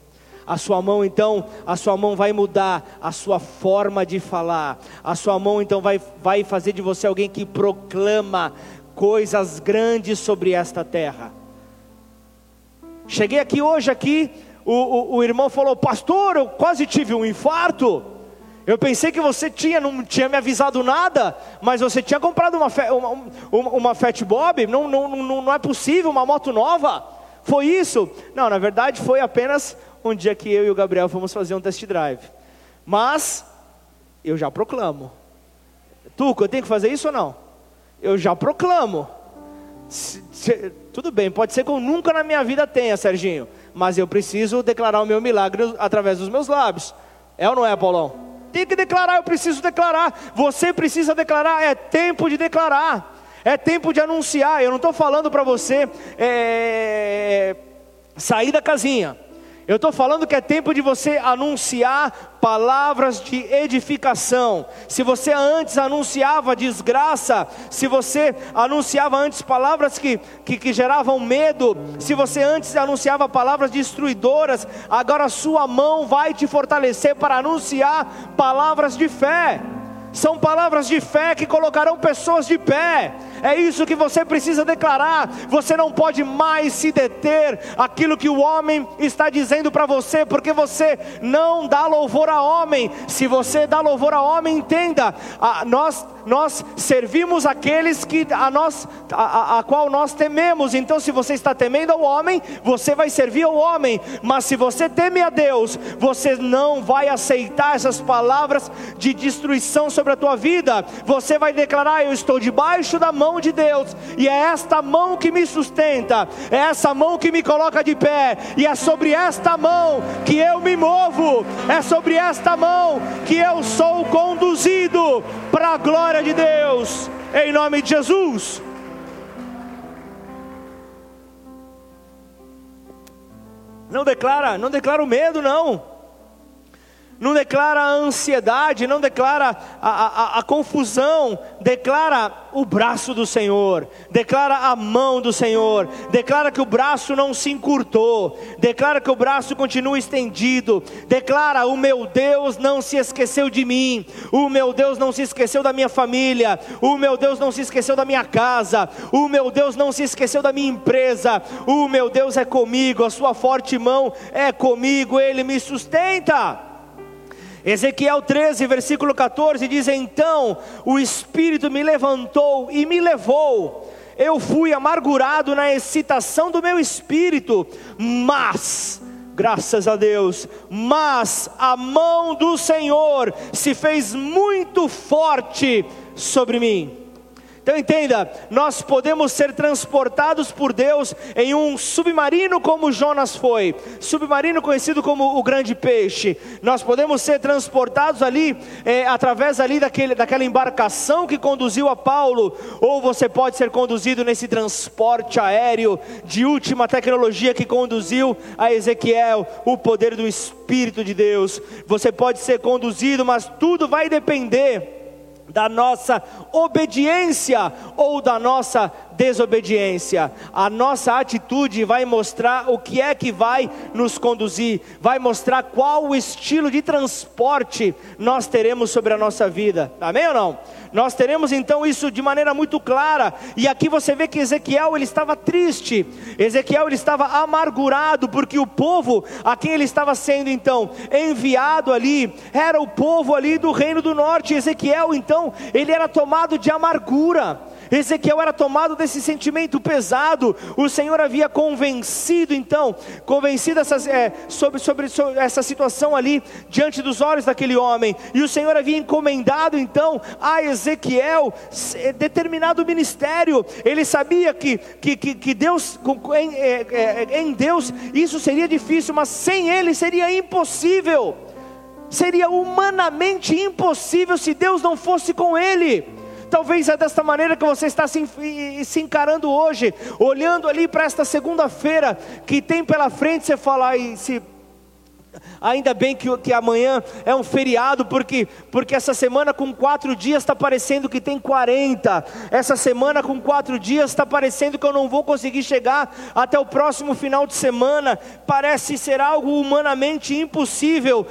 A sua mão então, a sua mão vai mudar a sua forma de falar. A sua mão então vai, vai fazer de você alguém que proclama coisas grandes sobre esta terra. Cheguei aqui hoje aqui, o, o, o, irmão falou, pastor, eu quase tive um infarto. Eu pensei que você tinha, não tinha me avisado nada, mas você tinha comprado uma, uma, uma, uma Fat Bob, não, não, não, não é possível, uma moto nova. Foi isso? Não, na verdade foi apenas um dia que eu e o Gabriel fomos fazer um test drive. Mas, eu já proclamo. Tuco, eu tenho que fazer isso ou não? Eu já proclamo. Se, se, tudo bem, pode ser que eu nunca na minha vida tenha, Serginho, mas eu preciso declarar o meu milagre através dos meus lábios. É ou não é, Paulão? Tem que declarar, eu preciso declarar. Você precisa declarar, é tempo de declarar. É tempo de anunciar. Eu não estou falando para você é, sair da casinha. Eu estou falando que é tempo de você anunciar palavras de edificação. Se você antes anunciava desgraça, se você anunciava antes palavras que, que, que geravam medo, se você antes anunciava palavras destruidoras, agora a sua mão vai te fortalecer para anunciar palavras de fé. São palavras de fé que colocarão pessoas de pé. É isso que você precisa declarar. Você não pode mais se deter aquilo que o homem está dizendo para você, porque você não dá louvor a homem. Se você dá louvor a homem, entenda, a, nós nós servimos aqueles que a nós a, a, a qual nós tememos. Então, se você está temendo ao homem, você vai servir ao homem. Mas se você teme a Deus, você não vai aceitar essas palavras de destruição sobre a tua vida. Você vai declarar: eu estou debaixo da mão de Deus, e é esta mão que me sustenta, é essa mão que me coloca de pé, e é sobre esta mão que eu me movo, é sobre esta mão que eu sou conduzido para a glória de Deus, em nome de Jesus. Não declara, não declara o medo, não não declara a ansiedade, não declara a, a, a, confusão, declara o braço do Senhor, declara a mão do Senhor, declara que o braço não se encurtou, declara que o braço continua estendido, declara: o meu Deus não se esqueceu de mim, o meu Deus não se esqueceu da minha família, o meu Deus não se esqueceu da minha casa, o meu Deus não se esqueceu da minha empresa, o meu Deus é comigo, a sua forte mão é comigo, ele me sustenta. Ezequiel 13, versículo 14 diz: Então o Espírito me levantou e me levou. Eu fui amargurado na excitação do meu espírito, mas, graças a Deus, mas a mão do Senhor se fez muito forte sobre mim. Então entenda, nós podemos ser transportados por Deus em um submarino como Jonas foi, submarino conhecido como o grande peixe. Nós podemos ser transportados ali é, através ali daquele, daquela embarcação que conduziu a Paulo, ou você pode ser conduzido nesse transporte aéreo de última tecnologia que conduziu a Ezequiel, o poder do Espírito de Deus. Você pode ser conduzido, mas tudo vai depender da nossa obediência ou da nossa desobediência. A nossa atitude vai mostrar o que é que vai nos conduzir, vai mostrar qual o estilo de transporte nós teremos sobre a nossa vida. Amém ou não? Nós teremos então isso de maneira muito clara. E aqui você vê que Ezequiel ele estava triste. Ezequiel ele estava amargurado porque o povo a quem ele estava sendo então enviado ali era o povo ali do reino do norte. Ezequiel então ele era tomado de amargura. Ezequiel era tomado desse sentimento pesado. O Senhor havia convencido, então, convencido essas, é, sobre, sobre, sobre, essa situação ali diante dos olhos daquele homem. E o Senhor havia encomendado, então, a Ezequiel é, determinado ministério. Ele sabia que, que, que, que Deus, em, é, é, em Deus, isso seria difícil, mas sem Ele seria impossível. Seria humanamente impossível se Deus não fosse com ele. Talvez é desta maneira que você está se, se encarando hoje, olhando ali para esta segunda-feira que tem pela frente, você fala, ai, se Ainda bem que, que amanhã é um feriado, porque, porque essa semana com quatro dias está parecendo que tem 40. Essa semana com quatro dias está parecendo que eu não vou conseguir chegar até o próximo final de semana. Parece ser algo humanamente impossível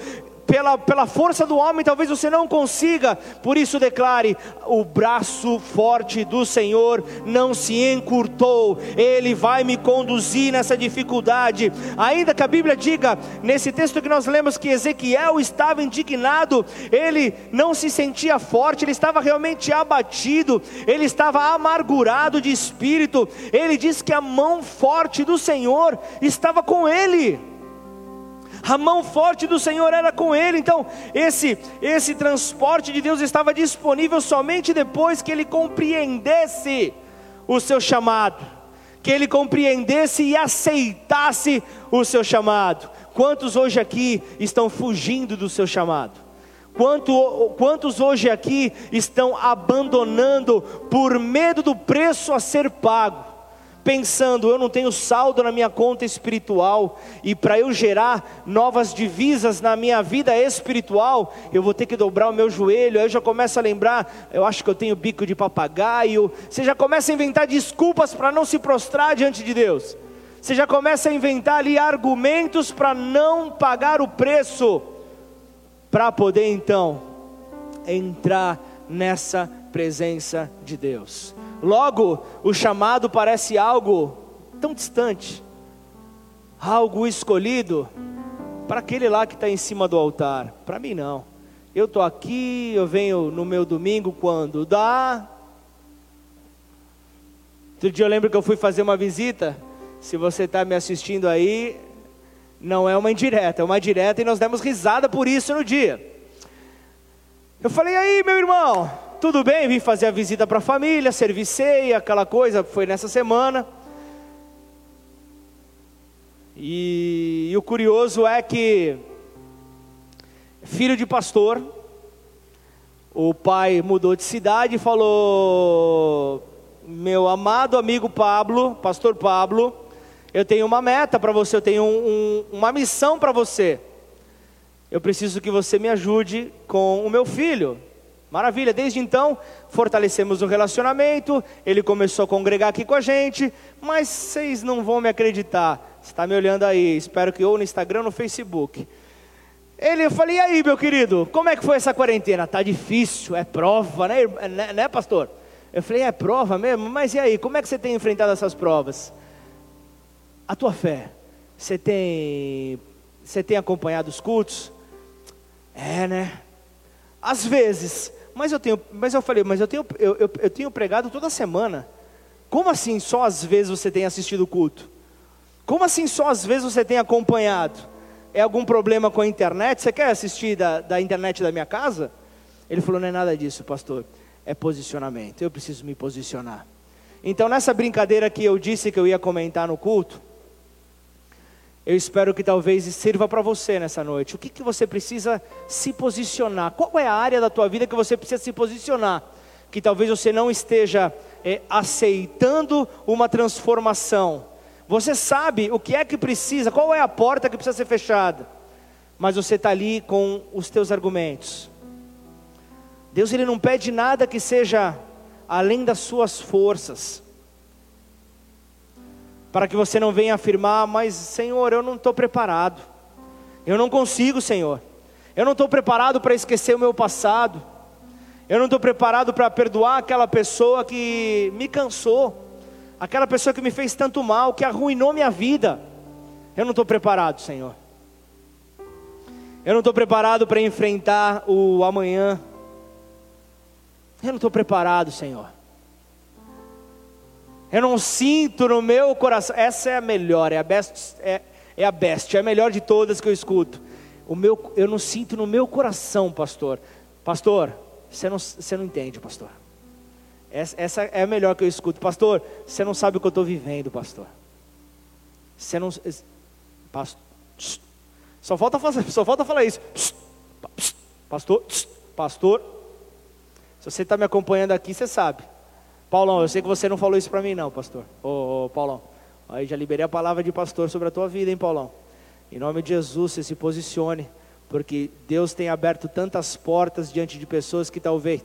pela, pela força do homem, talvez você não consiga, por isso declare: o braço forte do Senhor não se encurtou, Ele vai me conduzir nessa dificuldade. Ainda que a Bíblia diga, nesse texto que nós lemos, que Ezequiel estava indignado, ele não se sentia forte, ele estava realmente abatido, ele estava amargurado de espírito, ele diz que a mão forte do Senhor estava com ele a mão forte do Senhor era com ele. Então, esse esse transporte de Deus estava disponível somente depois que ele compreendesse o seu chamado, que ele compreendesse e aceitasse o seu chamado. Quantos hoje aqui estão fugindo do seu chamado? Quanto, quantos hoje aqui estão abandonando por medo do preço a ser pago? Pensando, eu não tenho saldo na minha conta espiritual, e para eu gerar novas divisas na minha vida espiritual, eu vou ter que dobrar o meu joelho. Aí eu já começo a lembrar, eu acho que eu tenho bico de papagaio. Você já começa a inventar desculpas para não se prostrar diante de Deus. Você já começa a inventar ali argumentos para não pagar o preço, para poder então entrar nessa presença de Deus. Logo, o chamado parece algo tão distante, algo escolhido para aquele lá que está em cima do altar. Para mim, não. Eu estou aqui, eu venho no meu domingo quando dá. Outro dia eu lembro que eu fui fazer uma visita. Se você está me assistindo aí, não é uma indireta, é uma direta e nós demos risada por isso no dia. Eu falei, aí meu irmão, tudo bem, vim fazer a visita para a família, servir ceia, aquela coisa, foi nessa semana. E, e o curioso é que, filho de pastor, o pai mudou de cidade e falou: Meu amado amigo Pablo, pastor Pablo, eu tenho uma meta para você, eu tenho um, um, uma missão para você. Eu preciso que você me ajude com o meu filho. Maravilha, desde então fortalecemos o relacionamento. Ele começou a congregar aqui com a gente, mas vocês não vão me acreditar. Você está me olhando aí, espero que ou no Instagram ou no Facebook. Ele, eu falei, e aí, meu querido, como é que foi essa quarentena? Tá difícil, é prova, né, né, né, pastor? Eu falei, é prova mesmo? Mas e aí, como é que você tem enfrentado essas provas? A tua fé, você tem, você tem acompanhado os cultos? É, né? Às vezes, mas eu tenho, mas eu falei, mas eu tenho, eu, eu, eu tenho pregado toda semana. Como assim só às vezes você tem assistido o culto? Como assim só às vezes você tem acompanhado? É algum problema com a internet? Você quer assistir da, da internet da minha casa? Ele falou, não é nada disso, pastor. É posicionamento. Eu preciso me posicionar. Então, nessa brincadeira que eu disse que eu ia comentar no culto, eu espero que talvez sirva para você nessa noite. O que, que você precisa se posicionar? Qual é a área da tua vida que você precisa se posicionar? Que talvez você não esteja é, aceitando uma transformação. Você sabe o que é que precisa, qual é a porta que precisa ser fechada, mas você está ali com os teus argumentos. Deus ele não pede nada que seja além das suas forças para que você não venha afirmar, mas Senhor, eu não estou preparado, eu não consigo, Senhor, eu não estou preparado para esquecer o meu passado, eu não estou preparado para perdoar aquela pessoa que me cansou, aquela pessoa que me fez tanto mal, que arruinou minha vida, eu não estou preparado, Senhor, eu não estou preparado para enfrentar o amanhã, eu não estou preparado, Senhor. Eu não sinto no meu coração. Essa é a melhor, é a best, é, é a best, é a melhor de todas que eu escuto. O meu, eu não sinto no meu coração, pastor. Pastor, você não, você não entende, pastor. Essa, essa é a melhor que eu escuto. Pastor, você não sabe o que eu estou vivendo, pastor. Você não. Pastor, só falta fazer, só falta falar isso. Pastor, pastor. Se você está me acompanhando aqui, você sabe. Paulão, eu sei que você não falou isso para mim não, pastor. Ô, ô, Paulão, aí já liberei a palavra de pastor sobre a tua vida, hein, Paulão? Em nome de Jesus, você se posicione, porque Deus tem aberto tantas portas diante de pessoas que talvez,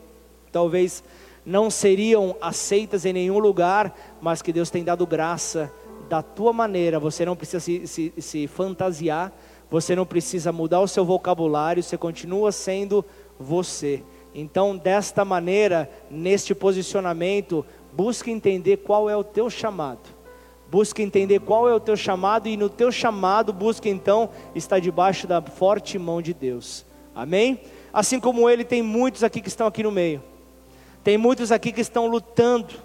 talvez não seriam aceitas em nenhum lugar, mas que Deus tem dado graça da tua maneira. Você não precisa se, se, se fantasiar, você não precisa mudar o seu vocabulário, você continua sendo você. Então, desta maneira, neste posicionamento, busque entender qual é o teu chamado. Busque entender qual é o teu chamado e no teu chamado busque então estar debaixo da forte mão de Deus. Amém? Assim como ele, tem muitos aqui que estão aqui no meio. Tem muitos aqui que estão lutando,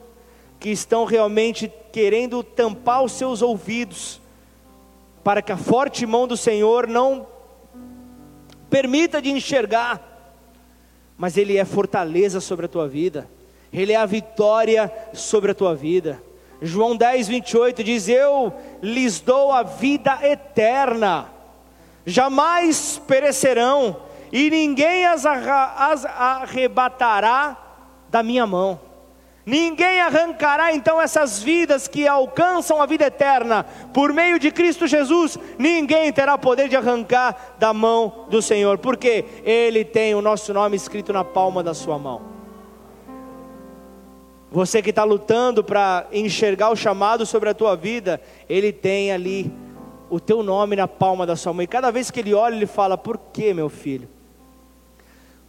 que estão realmente querendo tampar os seus ouvidos, para que a forte mão do Senhor não permita de enxergar mas Ele é fortaleza sobre a tua vida, Ele é a vitória sobre a tua vida. João 10, 28 diz: Eu lhes dou a vida eterna, jamais perecerão, e ninguém as, arrebatará da minha mão. Ninguém arrancará então essas vidas que alcançam a vida eterna por meio de Cristo Jesus. Ninguém terá poder de arrancar da mão do Senhor, porque Ele tem o nosso nome escrito na palma da sua mão. Você que está lutando para enxergar o chamado sobre a tua vida, Ele tem ali o teu nome na palma da sua mão. E cada vez que Ele olha, Ele fala: Por que, meu filho?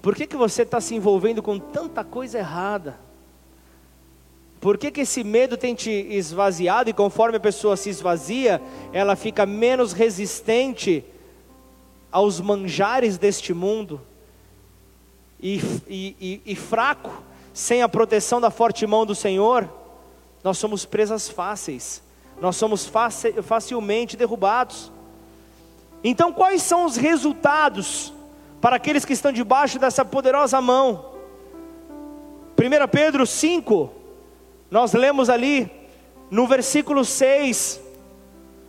Por que, que você está se envolvendo com tanta coisa errada? Por que, que esse medo tem te esvaziado e conforme a pessoa se esvazia, ela fica menos resistente aos manjares deste mundo e, e, e, e fraco, sem a proteção da forte mão do Senhor? Nós somos presas fáceis, nós somos facilmente derrubados. Então, quais são os resultados para aqueles que estão debaixo dessa poderosa mão? 1 Pedro 5, nós lemos ali no versículo 6,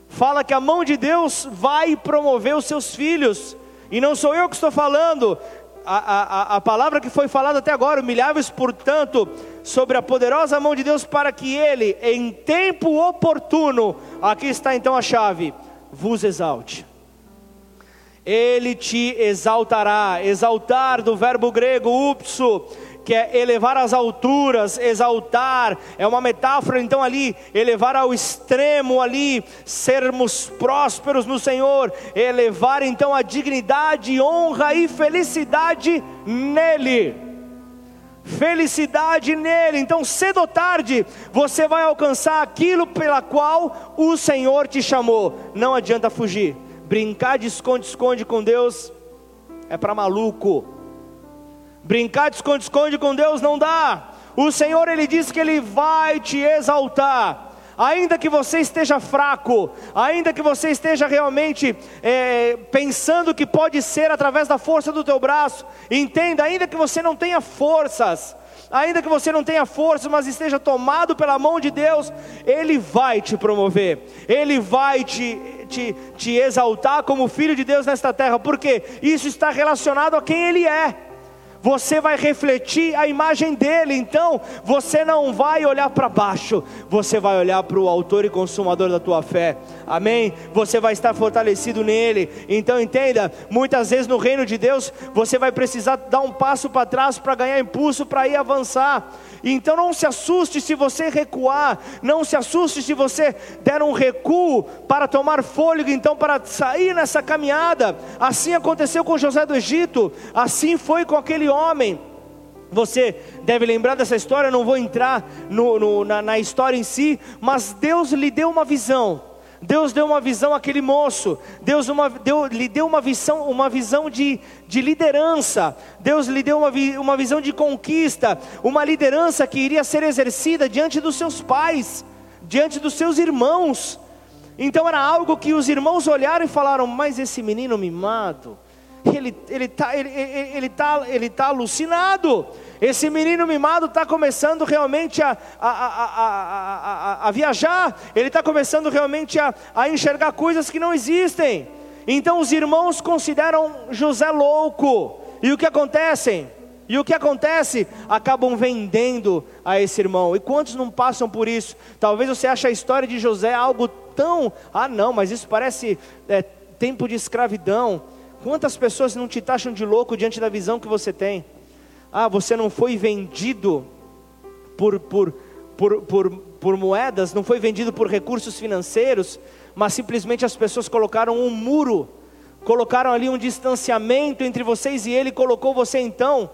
fala que a mão de Deus vai promover os seus filhos, e não sou eu que estou falando, a, a, a palavra que foi falada até agora, humilháveis, portanto, sobre a poderosa mão de Deus, para que Ele, em tempo oportuno, aqui está então a chave, vos exalte. Ele te exaltará, exaltar do verbo grego upso, que é elevar às alturas, exaltar, é uma metáfora então ali, elevar ao extremo ali, sermos prósperos no Senhor, elevar então a dignidade, honra e felicidade nele. Felicidade nele, então cedo ou tarde você vai alcançar aquilo pela qual o Senhor te chamou. Não adianta fugir. Brincar de esconde-esconde com Deus é para maluco. Brincar de esconde-esconde com Deus não dá. O Senhor, Ele diz que Ele vai te exaltar. Ainda que você esteja fraco, ainda que você esteja realmente é, pensando que pode ser através da força do teu braço, entenda, ainda que você não tenha forças, ainda que você não tenha força, mas esteja tomado pela mão de Deus, Ele vai te promover, Ele vai te, te, te exaltar como filho de Deus nesta terra, porque isso está relacionado a quem Ele é você vai refletir a imagem dele, então você não vai olhar para baixo, você vai olhar para o autor e consumador da tua fé, amém? Você vai estar fortalecido nele, então entenda: muitas vezes no reino de Deus você vai precisar dar um passo para trás para ganhar impulso para ir avançar, então não se assuste se você recuar, não se assuste se você der um recuo para tomar fôlego, então para sair nessa caminhada. Assim aconteceu com José do Egito, assim foi com aquele homem. Você deve lembrar dessa história, não vou entrar no, no, na, na história em si, mas Deus lhe deu uma visão. Deus deu uma visão àquele moço, Deus uma, deu, lhe deu uma visão, uma visão de, de liderança, Deus lhe deu uma, uma visão de conquista, uma liderança que iria ser exercida diante dos seus pais, diante dos seus irmãos. Então era algo que os irmãos olharam e falaram: Mas esse menino mimado, ele está ele ele, ele, tá, ele tá alucinado. Esse menino mimado está começando realmente a, a, a, a viajar, ele está começando realmente a, enxergar coisas que não existem. Então os irmãos consideram José louco. E o que acontece? E o que acontece? Acabam vendendo a esse irmão. E quantos não passam por isso? Talvez você ache a história de José algo tão. Ah, não, mas isso parece é, tempo de escravidão. Quantas pessoas não te taxam de louco diante da visão que você tem? Ah, você não foi vendido por, por, por, por, por moedas, não foi vendido por recursos financeiros, mas simplesmente as pessoas colocaram um muro, colocaram ali um distanciamento entre vocês e ele, colocou você então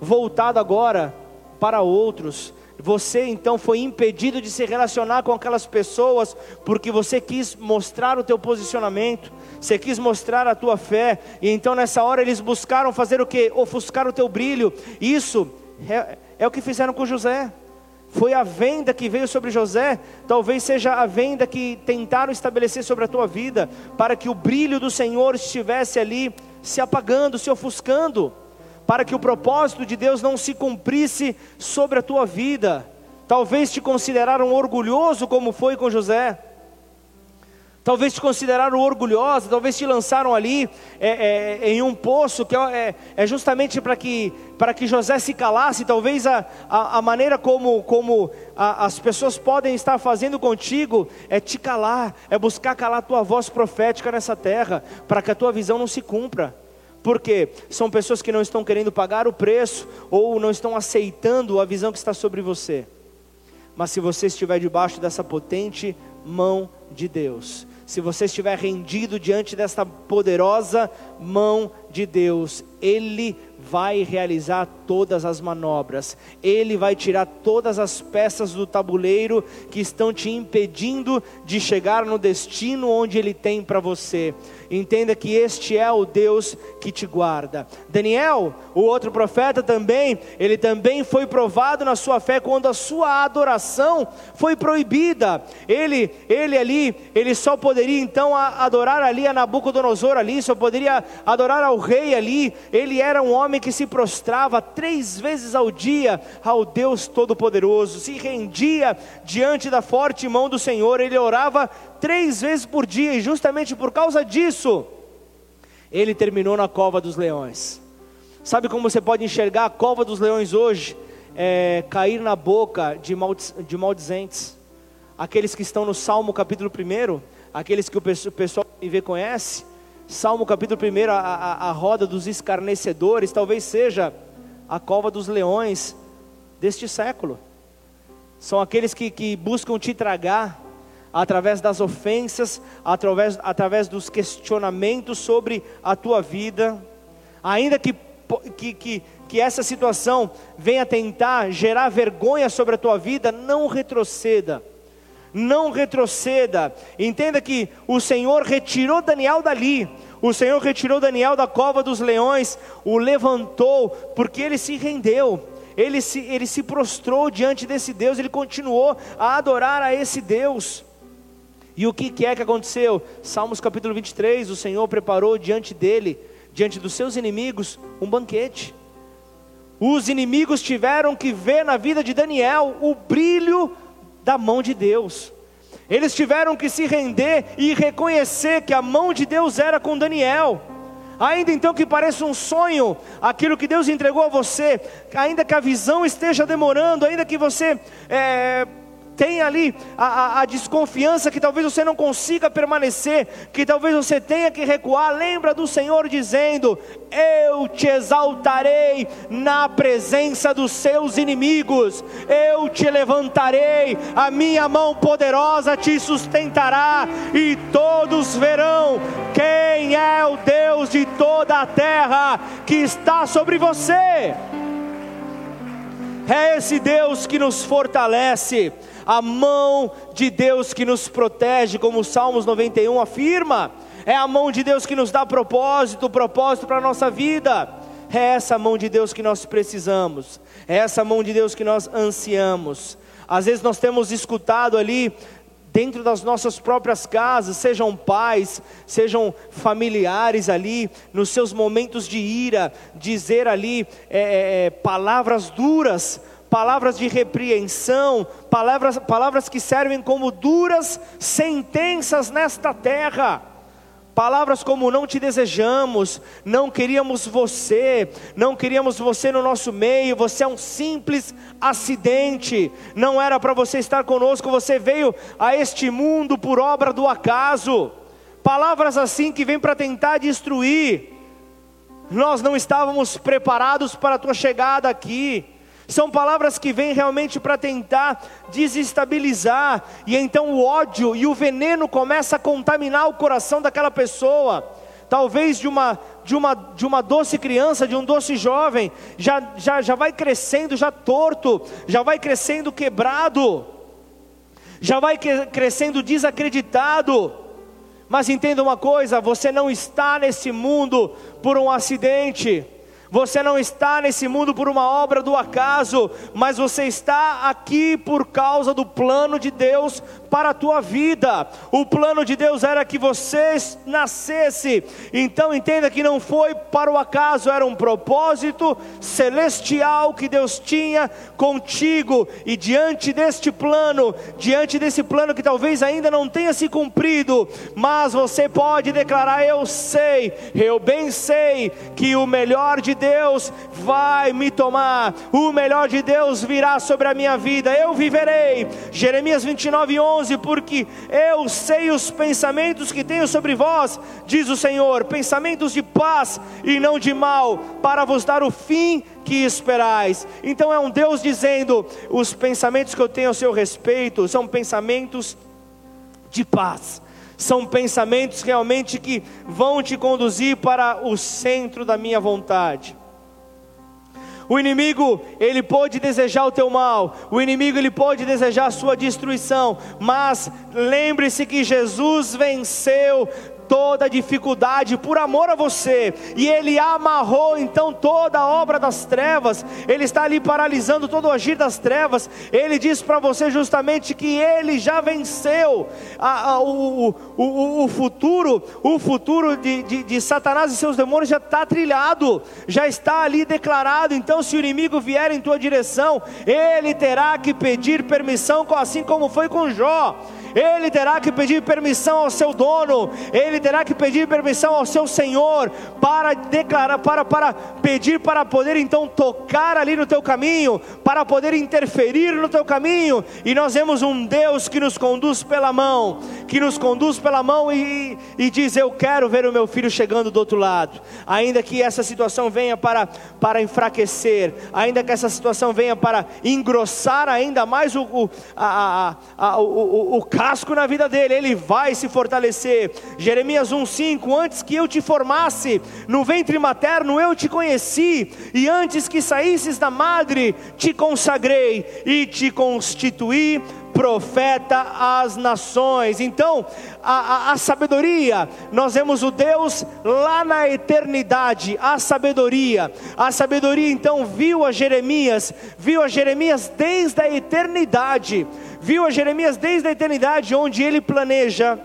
voltado agora para outros. Você então foi impedido de se relacionar com aquelas pessoas porque você quis mostrar o teu posicionamento, você quis mostrar a tua fé, e então nessa hora eles buscaram fazer o que? Ofuscar o teu brilho. Isso é, é o que fizeram com José. Foi a venda que veio sobre José, talvez seja a venda que tentaram estabelecer sobre a tua vida, para que o brilho do Senhor estivesse ali se apagando, se ofuscando para que o propósito de Deus não se cumprisse sobre a tua vida. Talvez te consideraram orgulhoso, como foi com José. Talvez te consideraram orgulhosa, talvez te lançaram ali é, é, em um poço que é, é justamente para que, para que José se calasse. Talvez a, a, a maneira como, como a, as pessoas podem estar fazendo contigo é te calar, é buscar calar a tua voz profética nessa terra, para que a tua visão não se cumpra. Porque são pessoas que não estão querendo pagar o preço ou não estão aceitando a visão que está sobre você. Mas se você estiver debaixo dessa potente mão de Deus, se você estiver rendido diante desta poderosa mão de Deus, Ele vai realizar todas as manobras, Ele vai tirar todas as peças do tabuleiro que estão te impedindo de chegar no destino onde Ele tem para você. Entenda que este é o Deus que te guarda. Daniel, o outro profeta também, ele também foi provado na sua fé quando a sua adoração foi proibida. Ele, ele ali, ele só poderia então adorar ali a Nabucodonosor ali, só poderia adorar ao rei ali. Ele era um homem que se prostrava três vezes ao dia ao Deus Todo-Poderoso, se rendia diante da forte mão do Senhor, ele orava três vezes por dia, e justamente por causa disso, ele terminou na cova dos leões. Sabe como você pode enxergar a cova dos leões hoje? É, cair na boca de, maldiz, de maldizentes. Aqueles que estão no Salmo capítulo 1, aqueles que o pessoal que vê conhece. Salmo capítulo 1, a, a, a roda dos escarnecedores, talvez seja a cova dos leões deste século. São aqueles que, que buscam te tragar, através das ofensas, através, através dos questionamentos sobre a tua vida, ainda que, que, que, que essa situação venha tentar gerar vergonha sobre a tua vida, não retroceda. Não retroceda. Entenda que o Senhor retirou Daniel dali. O Senhor retirou Daniel da cova dos leões, o levantou, porque ele se rendeu ele se, ele se prostrou diante desse Deus, ele continuou a adorar a esse Deus. E o que, que é que aconteceu? Salmos capítulo 23: o Senhor preparou diante dele, diante dos seus inimigos, um banquete. Os inimigos tiveram que ver na vida de Daniel o brilho da mão de Deus. Eles tiveram que se render e reconhecer que a mão de Deus era com Daniel. Ainda então que pareça um sonho, aquilo que Deus entregou a você, ainda que a visão esteja demorando, ainda que você é, tem ali a, a, a, desconfiança que talvez você não consiga permanecer, que talvez você tenha que recuar. Lembra do Senhor dizendo: Eu te exaltarei na presença dos seus inimigos, eu te levantarei, a minha mão poderosa te sustentará, e todos verão quem é o Deus de toda a terra que está sobre você. É esse Deus que nos fortalece a mão de Deus que nos protege, como o Salmos 91 afirma, é a mão de Deus que nos dá propósito, propósito para a nossa vida. É essa mão de Deus que nós precisamos, é essa mão de Deus que nós ansiamos. Às vezes nós temos escutado ali, dentro das nossas próprias casas, sejam pais, sejam familiares ali, nos seus momentos de ira, dizer ali é, é, é palavras duras palavras de repreensão, palavras, palavras que servem como duras sentenças nesta terra. Palavras como não te desejamos, não queríamos você, não queríamos você no nosso meio, você é um simples acidente, não era para você estar conosco, você veio a este mundo por obra do acaso. Palavras assim que vêm para tentar destruir. Nós não estávamos preparados para a tua chegada aqui. São palavras que vêm realmente para tentar desestabilizar, e então o ódio e o veneno começa a contaminar o coração daquela pessoa. Talvez de uma, de uma, de uma doce criança, de um doce jovem, já, já, já vai crescendo já torto, já vai crescendo quebrado, já vai crescendo desacreditado. Mas entenda uma coisa: você não está nesse mundo por um acidente. Você não está nesse mundo por uma obra do acaso, mas você está aqui por causa do plano de Deus para a tua vida. O plano de Deus era que você nascesse. Então entenda que não foi para o acaso, era um propósito celestial que Deus tinha contigo. E diante deste plano, diante desse plano que talvez ainda não tenha se cumprido, mas você pode declarar: Eu sei, eu bem sei que o melhor de Deus vai me tomar, o melhor de Deus virá sobre a minha vida, eu viverei. Jeremias 29, 11 11: Porque eu sei os pensamentos que tenho sobre vós, diz o Senhor, pensamentos de paz e não de mal, para vos dar o fim que esperais. Então é um Deus dizendo: os pensamentos que eu tenho a seu respeito são pensamentos de paz. São pensamentos realmente que vão te conduzir para o centro da minha vontade. O inimigo, ele pode desejar o teu mal, o inimigo, ele pode desejar a sua destruição, mas lembre-se que Jesus venceu toda dificuldade por amor a você, e Ele amarrou então toda a obra das trevas, Ele está ali paralisando todo o agir das trevas, Ele diz para você justamente que Ele já venceu a, a, o, o, o, futuro, o futuro de, de, de Satanás e seus demônios já está trilhado, já está ali declarado, então se o inimigo vier em tua direção, ele terá que pedir permissão, assim como foi com Jó ele terá que pedir permissão ao seu dono, ele terá que pedir permissão ao seu senhor para declarar, para, para pedir para poder então tocar ali no teu caminho, para poder interferir no teu caminho. E nós vemos um Deus que nos conduz pela mão, que nos conduz pela mão e, e diz: Eu quero ver o meu filho chegando do outro lado, ainda que essa situação venha para, para enfraquecer, ainda que essa situação venha para engrossar ainda mais o, o, a, a, a, o, o, o casco na vida dele, ele vai se fortalecer. Jeremias 1,5: Antes que eu te formasse no ventre materno, eu te conheci, e antes que saísses da madre, te consagrei e te constituí profeta às nações. Então, a, a, a, sabedoria, nós vemos o Deus lá na eternidade, a sabedoria. A sabedoria então viu a Jeremias, viu a Jeremias desde a eternidade, viu a Jeremias desde a eternidade, onde ele planeja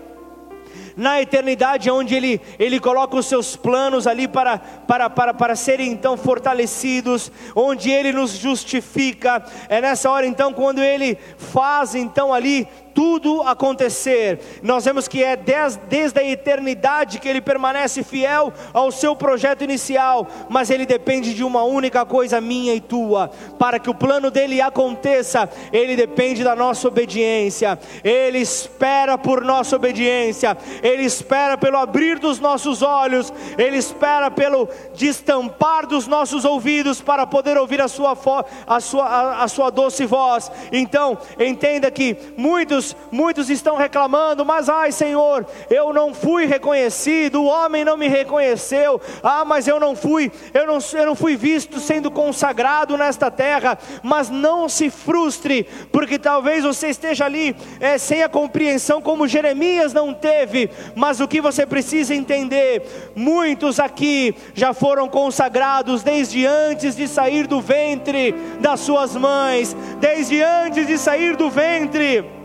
na eternidade, onde ele, ele coloca os seus planos ali para, para, para, para serem então fortalecidos, onde ele nos justifica. É nessa hora então, quando ele faz então ali tudo acontecer. Nós vemos que é desde, a eternidade que ele permanece fiel ao seu projeto inicial, mas ele depende de uma única coisa, minha e tua. Para que o plano dele aconteça, ele depende da nossa obediência. Ele espera por nossa obediência, ele espera pelo abrir dos nossos olhos, ele espera pelo destampar dos nossos ouvidos para poder ouvir a sua, a sua, a, a sua doce voz. Então, entenda que muitos muitos, estão reclamando, mas ai Senhor, eu não fui reconhecido, o homem não me reconheceu, ah, mas eu não fui, eu não, eu não fui visto sendo consagrado nesta terra, mas não se frustre, porque talvez você esteja ali é, sem a compreensão como Jeremias não teve, mas o que você precisa entender, muitos aqui já foram consagrados desde antes de sair do ventre das suas mães, desde antes de sair do ventre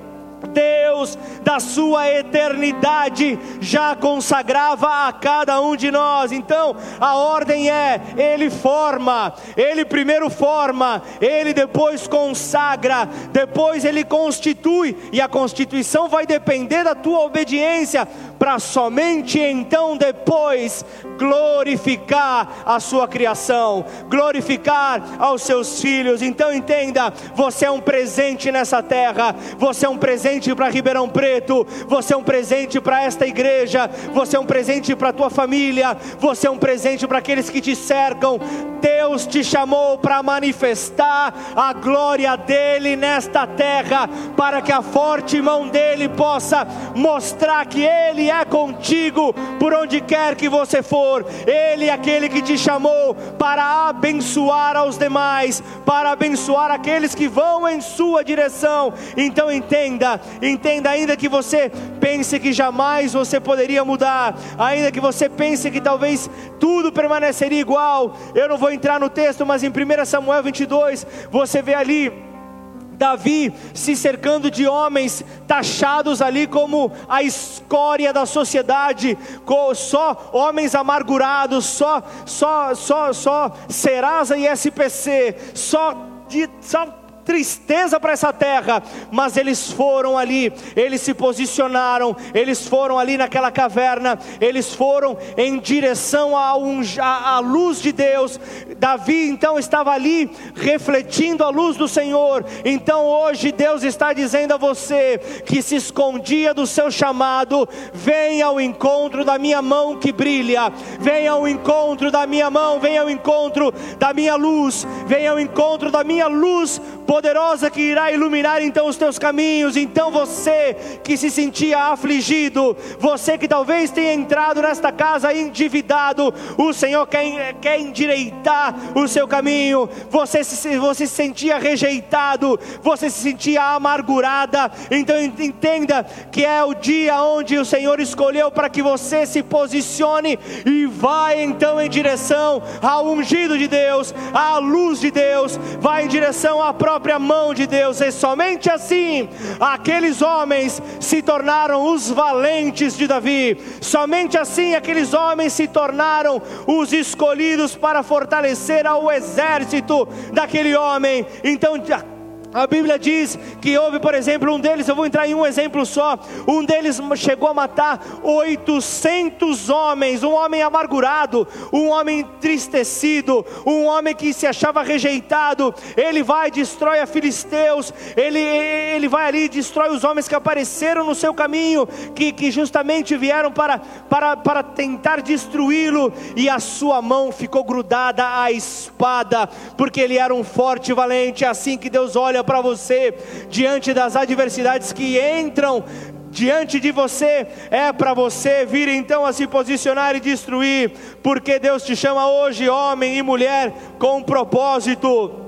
Deus da sua eternidade já consagrava a cada um de nós. Então, a ordem é: Ele forma, Ele primeiro forma, Ele depois consagra, depois Ele constitui, e a constituição vai depender da tua obediência, para somente então depois glorificar a sua criação, glorificar aos seus filhos. Então entenda, você é um presente nessa terra, você é um presente para Ribeirão Preto, você é um presente para esta igreja, você é um presente para a tua família, você é um presente para aqueles que te cercam. Deus te chamou para manifestar a glória dele nesta terra, para que a forte mão dele possa mostrar que ele é contigo por onde quer que você for. Ele é aquele que te chamou para abençoar aos demais, para abençoar aqueles que vão em sua direção. Então entenda, entenda ainda que você pense que jamais você poderia mudar, ainda que você pense que talvez tudo permaneceria igual. Eu não vou entrar no texto, mas em 1 Samuel 22, você vê ali Davi se cercando de homens taxados ali como a escória da sociedade, só homens amargurados, só só só só Serasa e SPC, só de, só tristeza para essa terra, mas eles foram ali, eles se posicionaram, eles foram ali naquela caverna, eles foram em direção à, à luz de Deus. Davi então estava ali refletindo a luz do Senhor. Então hoje Deus está dizendo a você que se escondia do seu chamado, venha ao encontro da minha mão que brilha, venha ao encontro da minha mão, venha ao encontro da minha luz, venha ao encontro da minha luz poderosa que irá iluminar então os teus caminhos. Então você que se sentia afligido, você que talvez tenha entrado nesta casa endividado, o Senhor quer, quer endireitar o seu caminho. Você se, você se sentia rejeitado, você se sentia amargurada. Então entenda que é o dia onde o Senhor escolheu para que você se posicione e vai então em direção ao ungido de Deus, à luz de Deus, vai em direção à própria própria mão de Deus, e somente assim aqueles homens se tornaram os valentes de Davi, somente assim aqueles homens se tornaram os escolhidos para fortalecer ao exército daquele homem. Então, a Bíblia diz que houve, por exemplo, um deles, eu vou entrar em um exemplo só. Um deles chegou a matar 800 homens, um homem amargurado, um homem entristecido, um homem que se achava rejeitado. Ele vai e destrói a filisteus, ele, ele vai ali e destrói os homens que apareceram no seu caminho, que, que justamente vieram para, para, para tentar destruí-lo, e a sua mão ficou grudada à espada, porque ele era um forte valente. É assim que Deus olha para você diante das adversidades que entram diante de você, é para você vir então a se posicionar e destruir, porque Deus te chama hoje, homem e mulher, com um propósito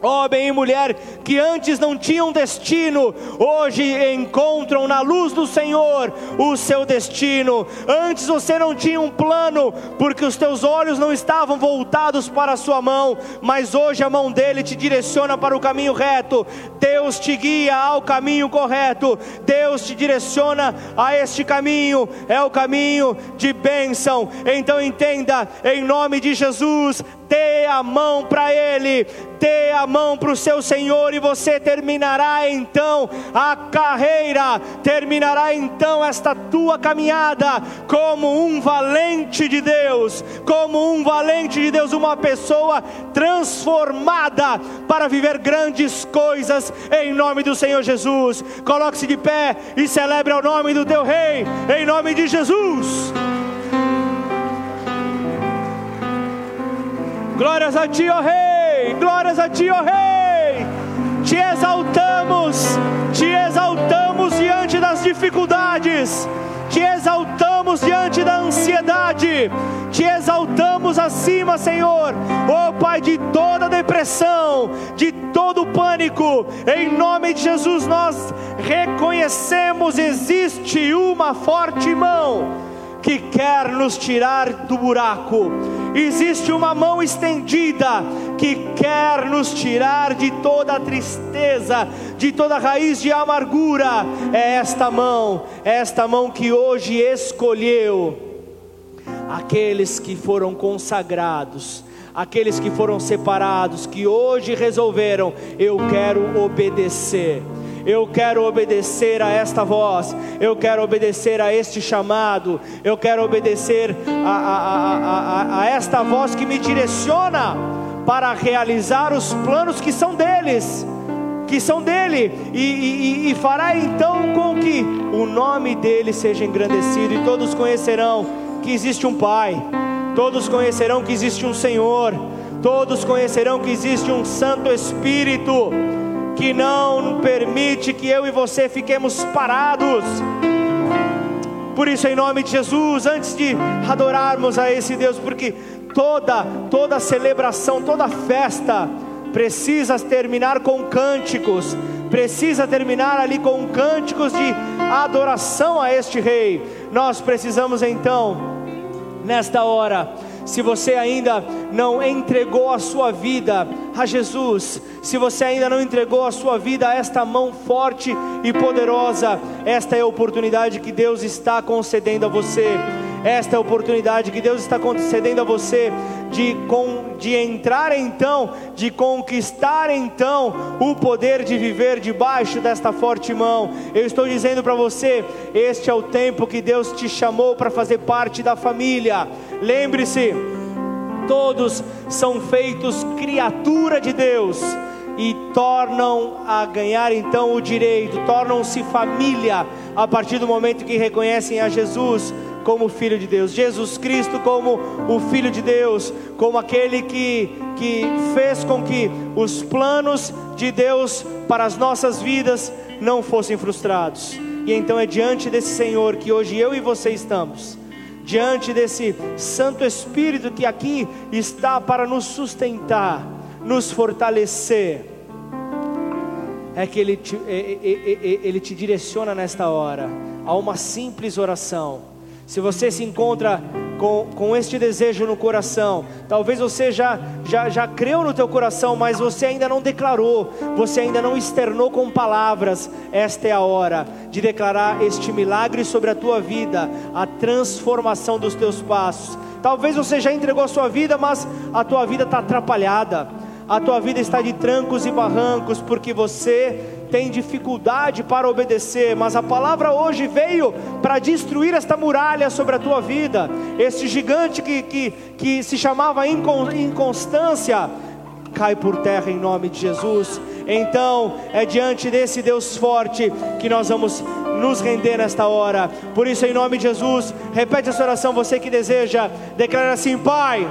Homem e mulher que antes não tinham destino, hoje encontram na luz do Senhor o seu destino. Antes você não tinha um plano, porque os teus olhos não estavam voltados para a sua mão, mas hoje a mão dele te direciona para o caminho reto. Deus te guia ao caminho correto. Deus te direciona a este caminho, é o caminho de bênção. Então entenda, em nome de Jesus, dê a mão para Ele, dê a mão para o seu Senhor e você terminará então a carreira, terminará então esta tua caminhada como um valente de Deus, como um valente de Deus, uma pessoa transformada para viver grandes coisas em nome do Senhor Jesus. Coloque-se de pé e celebre o nome do teu Rei, em nome de Jesus. Glórias a Ti, ó Rei! Glórias a Ti, ó Rei! Te exaltamos, te exaltamos diante das dificuldades, te exaltamos diante da ansiedade, te exaltamos acima, Senhor, ó Pai, de toda depressão, de todo pânico, em nome de Jesus nós reconhecemos: existe uma forte mão que quer nos tirar do buraco. Existe uma mão estendida que quer nos tirar de toda a tristeza, de toda a raiz de amargura. É esta mão, é esta mão que hoje escolheu aqueles que foram consagrados, aqueles que foram separados, que hoje resolveram: eu quero obedecer eu quero obedecer a esta voz, eu quero obedecer a este chamado, eu quero obedecer a, a, a, a, esta voz que me direciona para realizar os planos que são deles, que são dele, e, e, e fará então com que o nome dele seja engrandecido. E todos conhecerão que existe um Pai, todos conhecerão que existe um Senhor, todos conhecerão que existe um Santo Espírito que não permite que eu e você fiquemos parados, Por isso, em nome de Jesus, antes de adorarmos a esse Deus, porque toda toda celebração, toda festa precisa terminar com cânticos, precisa terminar ali com cânticos de adoração a este rei. Nós precisamos então nesta hora se você ainda não entregou a sua vida a Jesus, se você ainda não entregou a sua vida a esta mão forte e poderosa, esta é a oportunidade que Deus está concedendo a você. Esta é a oportunidade que Deus está concedendo a você de, com, de entrar então, de conquistar então o poder de viver debaixo desta forte mão. Eu estou dizendo para você: este é o tempo que Deus te chamou para fazer parte da família. Lembre-se, todos são feitos criatura de Deus e tornam a ganhar então o direito, tornam-se família a partir do momento que reconhecem a Jesus como Filho de Deus, Jesus Cristo como o Filho de Deus, como aquele que, que fez com que os planos de Deus para as nossas vidas não fossem frustrados. E então é diante desse Senhor que hoje eu e você estamos, diante desse Santo Espírito que aqui está para nos sustentar, nos fortalecer, é que Ele te, ele te direciona nesta hora a uma simples oração se você se encontra com, com este desejo no coração, talvez você já, já, já creu no teu coração, mas você ainda não declarou, você ainda não externou com palavras, esta é a hora de declarar este milagre sobre a tua vida, a transformação dos teus passos. Talvez você já entregou a sua vida, mas a tua vida está atrapalhada, a tua vida está de trancos e barrancos, porque você tem dificuldade para obedecer, mas a palavra hoje veio para destruir esta muralha sobre a tua vida, esse gigante que, que, que se chamava inconstância, cai por terra em nome de Jesus. Então, é diante desse Deus forte que nós vamos nos render nesta hora. Por isso, em nome de Jesus, repete essa oração, você que deseja, declara assim: Pai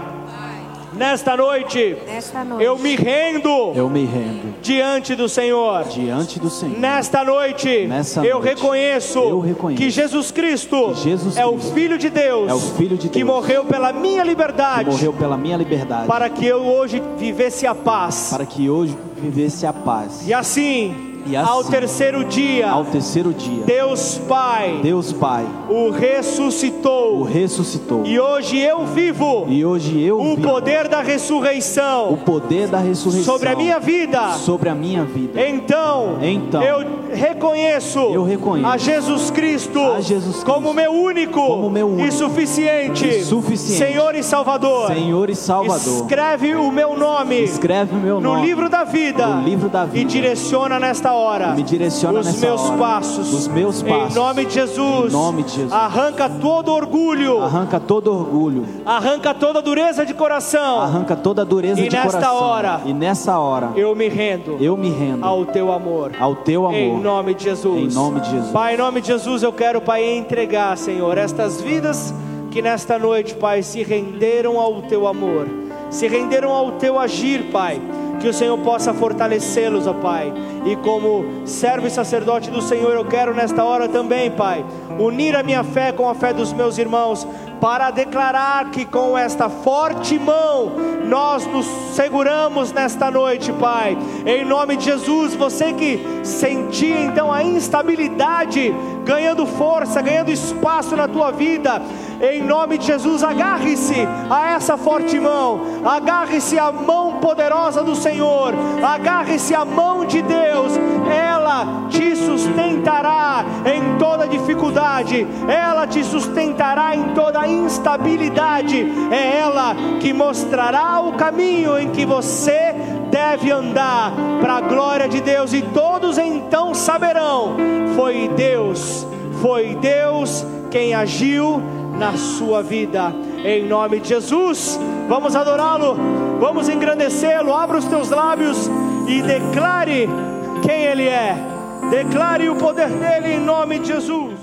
Nesta noite, Nesta noite, eu me rendo, eu me rendo diante do Senhor. Diante do Senhor. Nesta noite, Nessa eu, noite reconheço eu reconheço que Jesus Cristo, que Jesus é o Filho de Deus, é o Filho de que Deus, morreu pela minha liberdade, que morreu pela minha liberdade, para que eu hoje vivesse a paz, para que hoje vivesse a paz. E assim e assim, ao terceiro dia, ao terceiro dia, Deus Pai, Deus Pai, o ressuscitou, o ressuscitou. E hoje eu vivo, e hoje eu o vivo, poder da ressurreição, o poder da ressurreição sobre a minha vida, sobre a minha vida. Então, então eu reconheço, eu reconheço a Jesus Cristo, a Jesus Cristo como meu único, como meu único e suficiente, e suficiente Senhor e Salvador. Senhor e Salvador. Escreve o meu nome, escreve o meu no nome livro da vida, no livro da vida e direciona nesta hora, me direciona os meus hora, passos, os meus passos, em nome de Jesus, em nome de Jesus. arranca todo orgulho, arranca todo orgulho, arranca toda dureza de coração, arranca toda dureza e de nesta coração. Hora, e nessa hora, eu me rendo, eu me rendo ao teu amor, ao teu amor, em nome de Jesus, em nome de Jesus. Pai, em nome de Jesus, eu quero, Pai, entregar, Senhor, estas vidas que nesta noite, Pai, se renderam ao teu amor, se renderam ao teu agir, Pai que o Senhor possa fortalecê-los, ó Pai. E como servo e sacerdote do Senhor, eu quero nesta hora também, Pai, unir a minha fé com a fé dos meus irmãos, para declarar que com esta forte mão nós nos seguramos nesta noite, Pai. Em nome de Jesus, você que sentia então a instabilidade ganhando força, ganhando espaço na tua vida, em nome de Jesus, agarre-se a essa forte mão, agarre-se à mão poderosa do Senhor, agarre-se à mão de Deus, ela te sustentará em toda dificuldade, ela te sustentará em toda instabilidade, é ela que mostrará o caminho em que você deve andar para a glória de Deus, e todos então saberão: foi Deus, foi Deus quem agiu na sua vida, em nome de Jesus. Vamos adorá-lo, vamos engrandecê-lo. Abra os teus lábios e declare quem Ele é, declare o poder dele em nome de Jesus.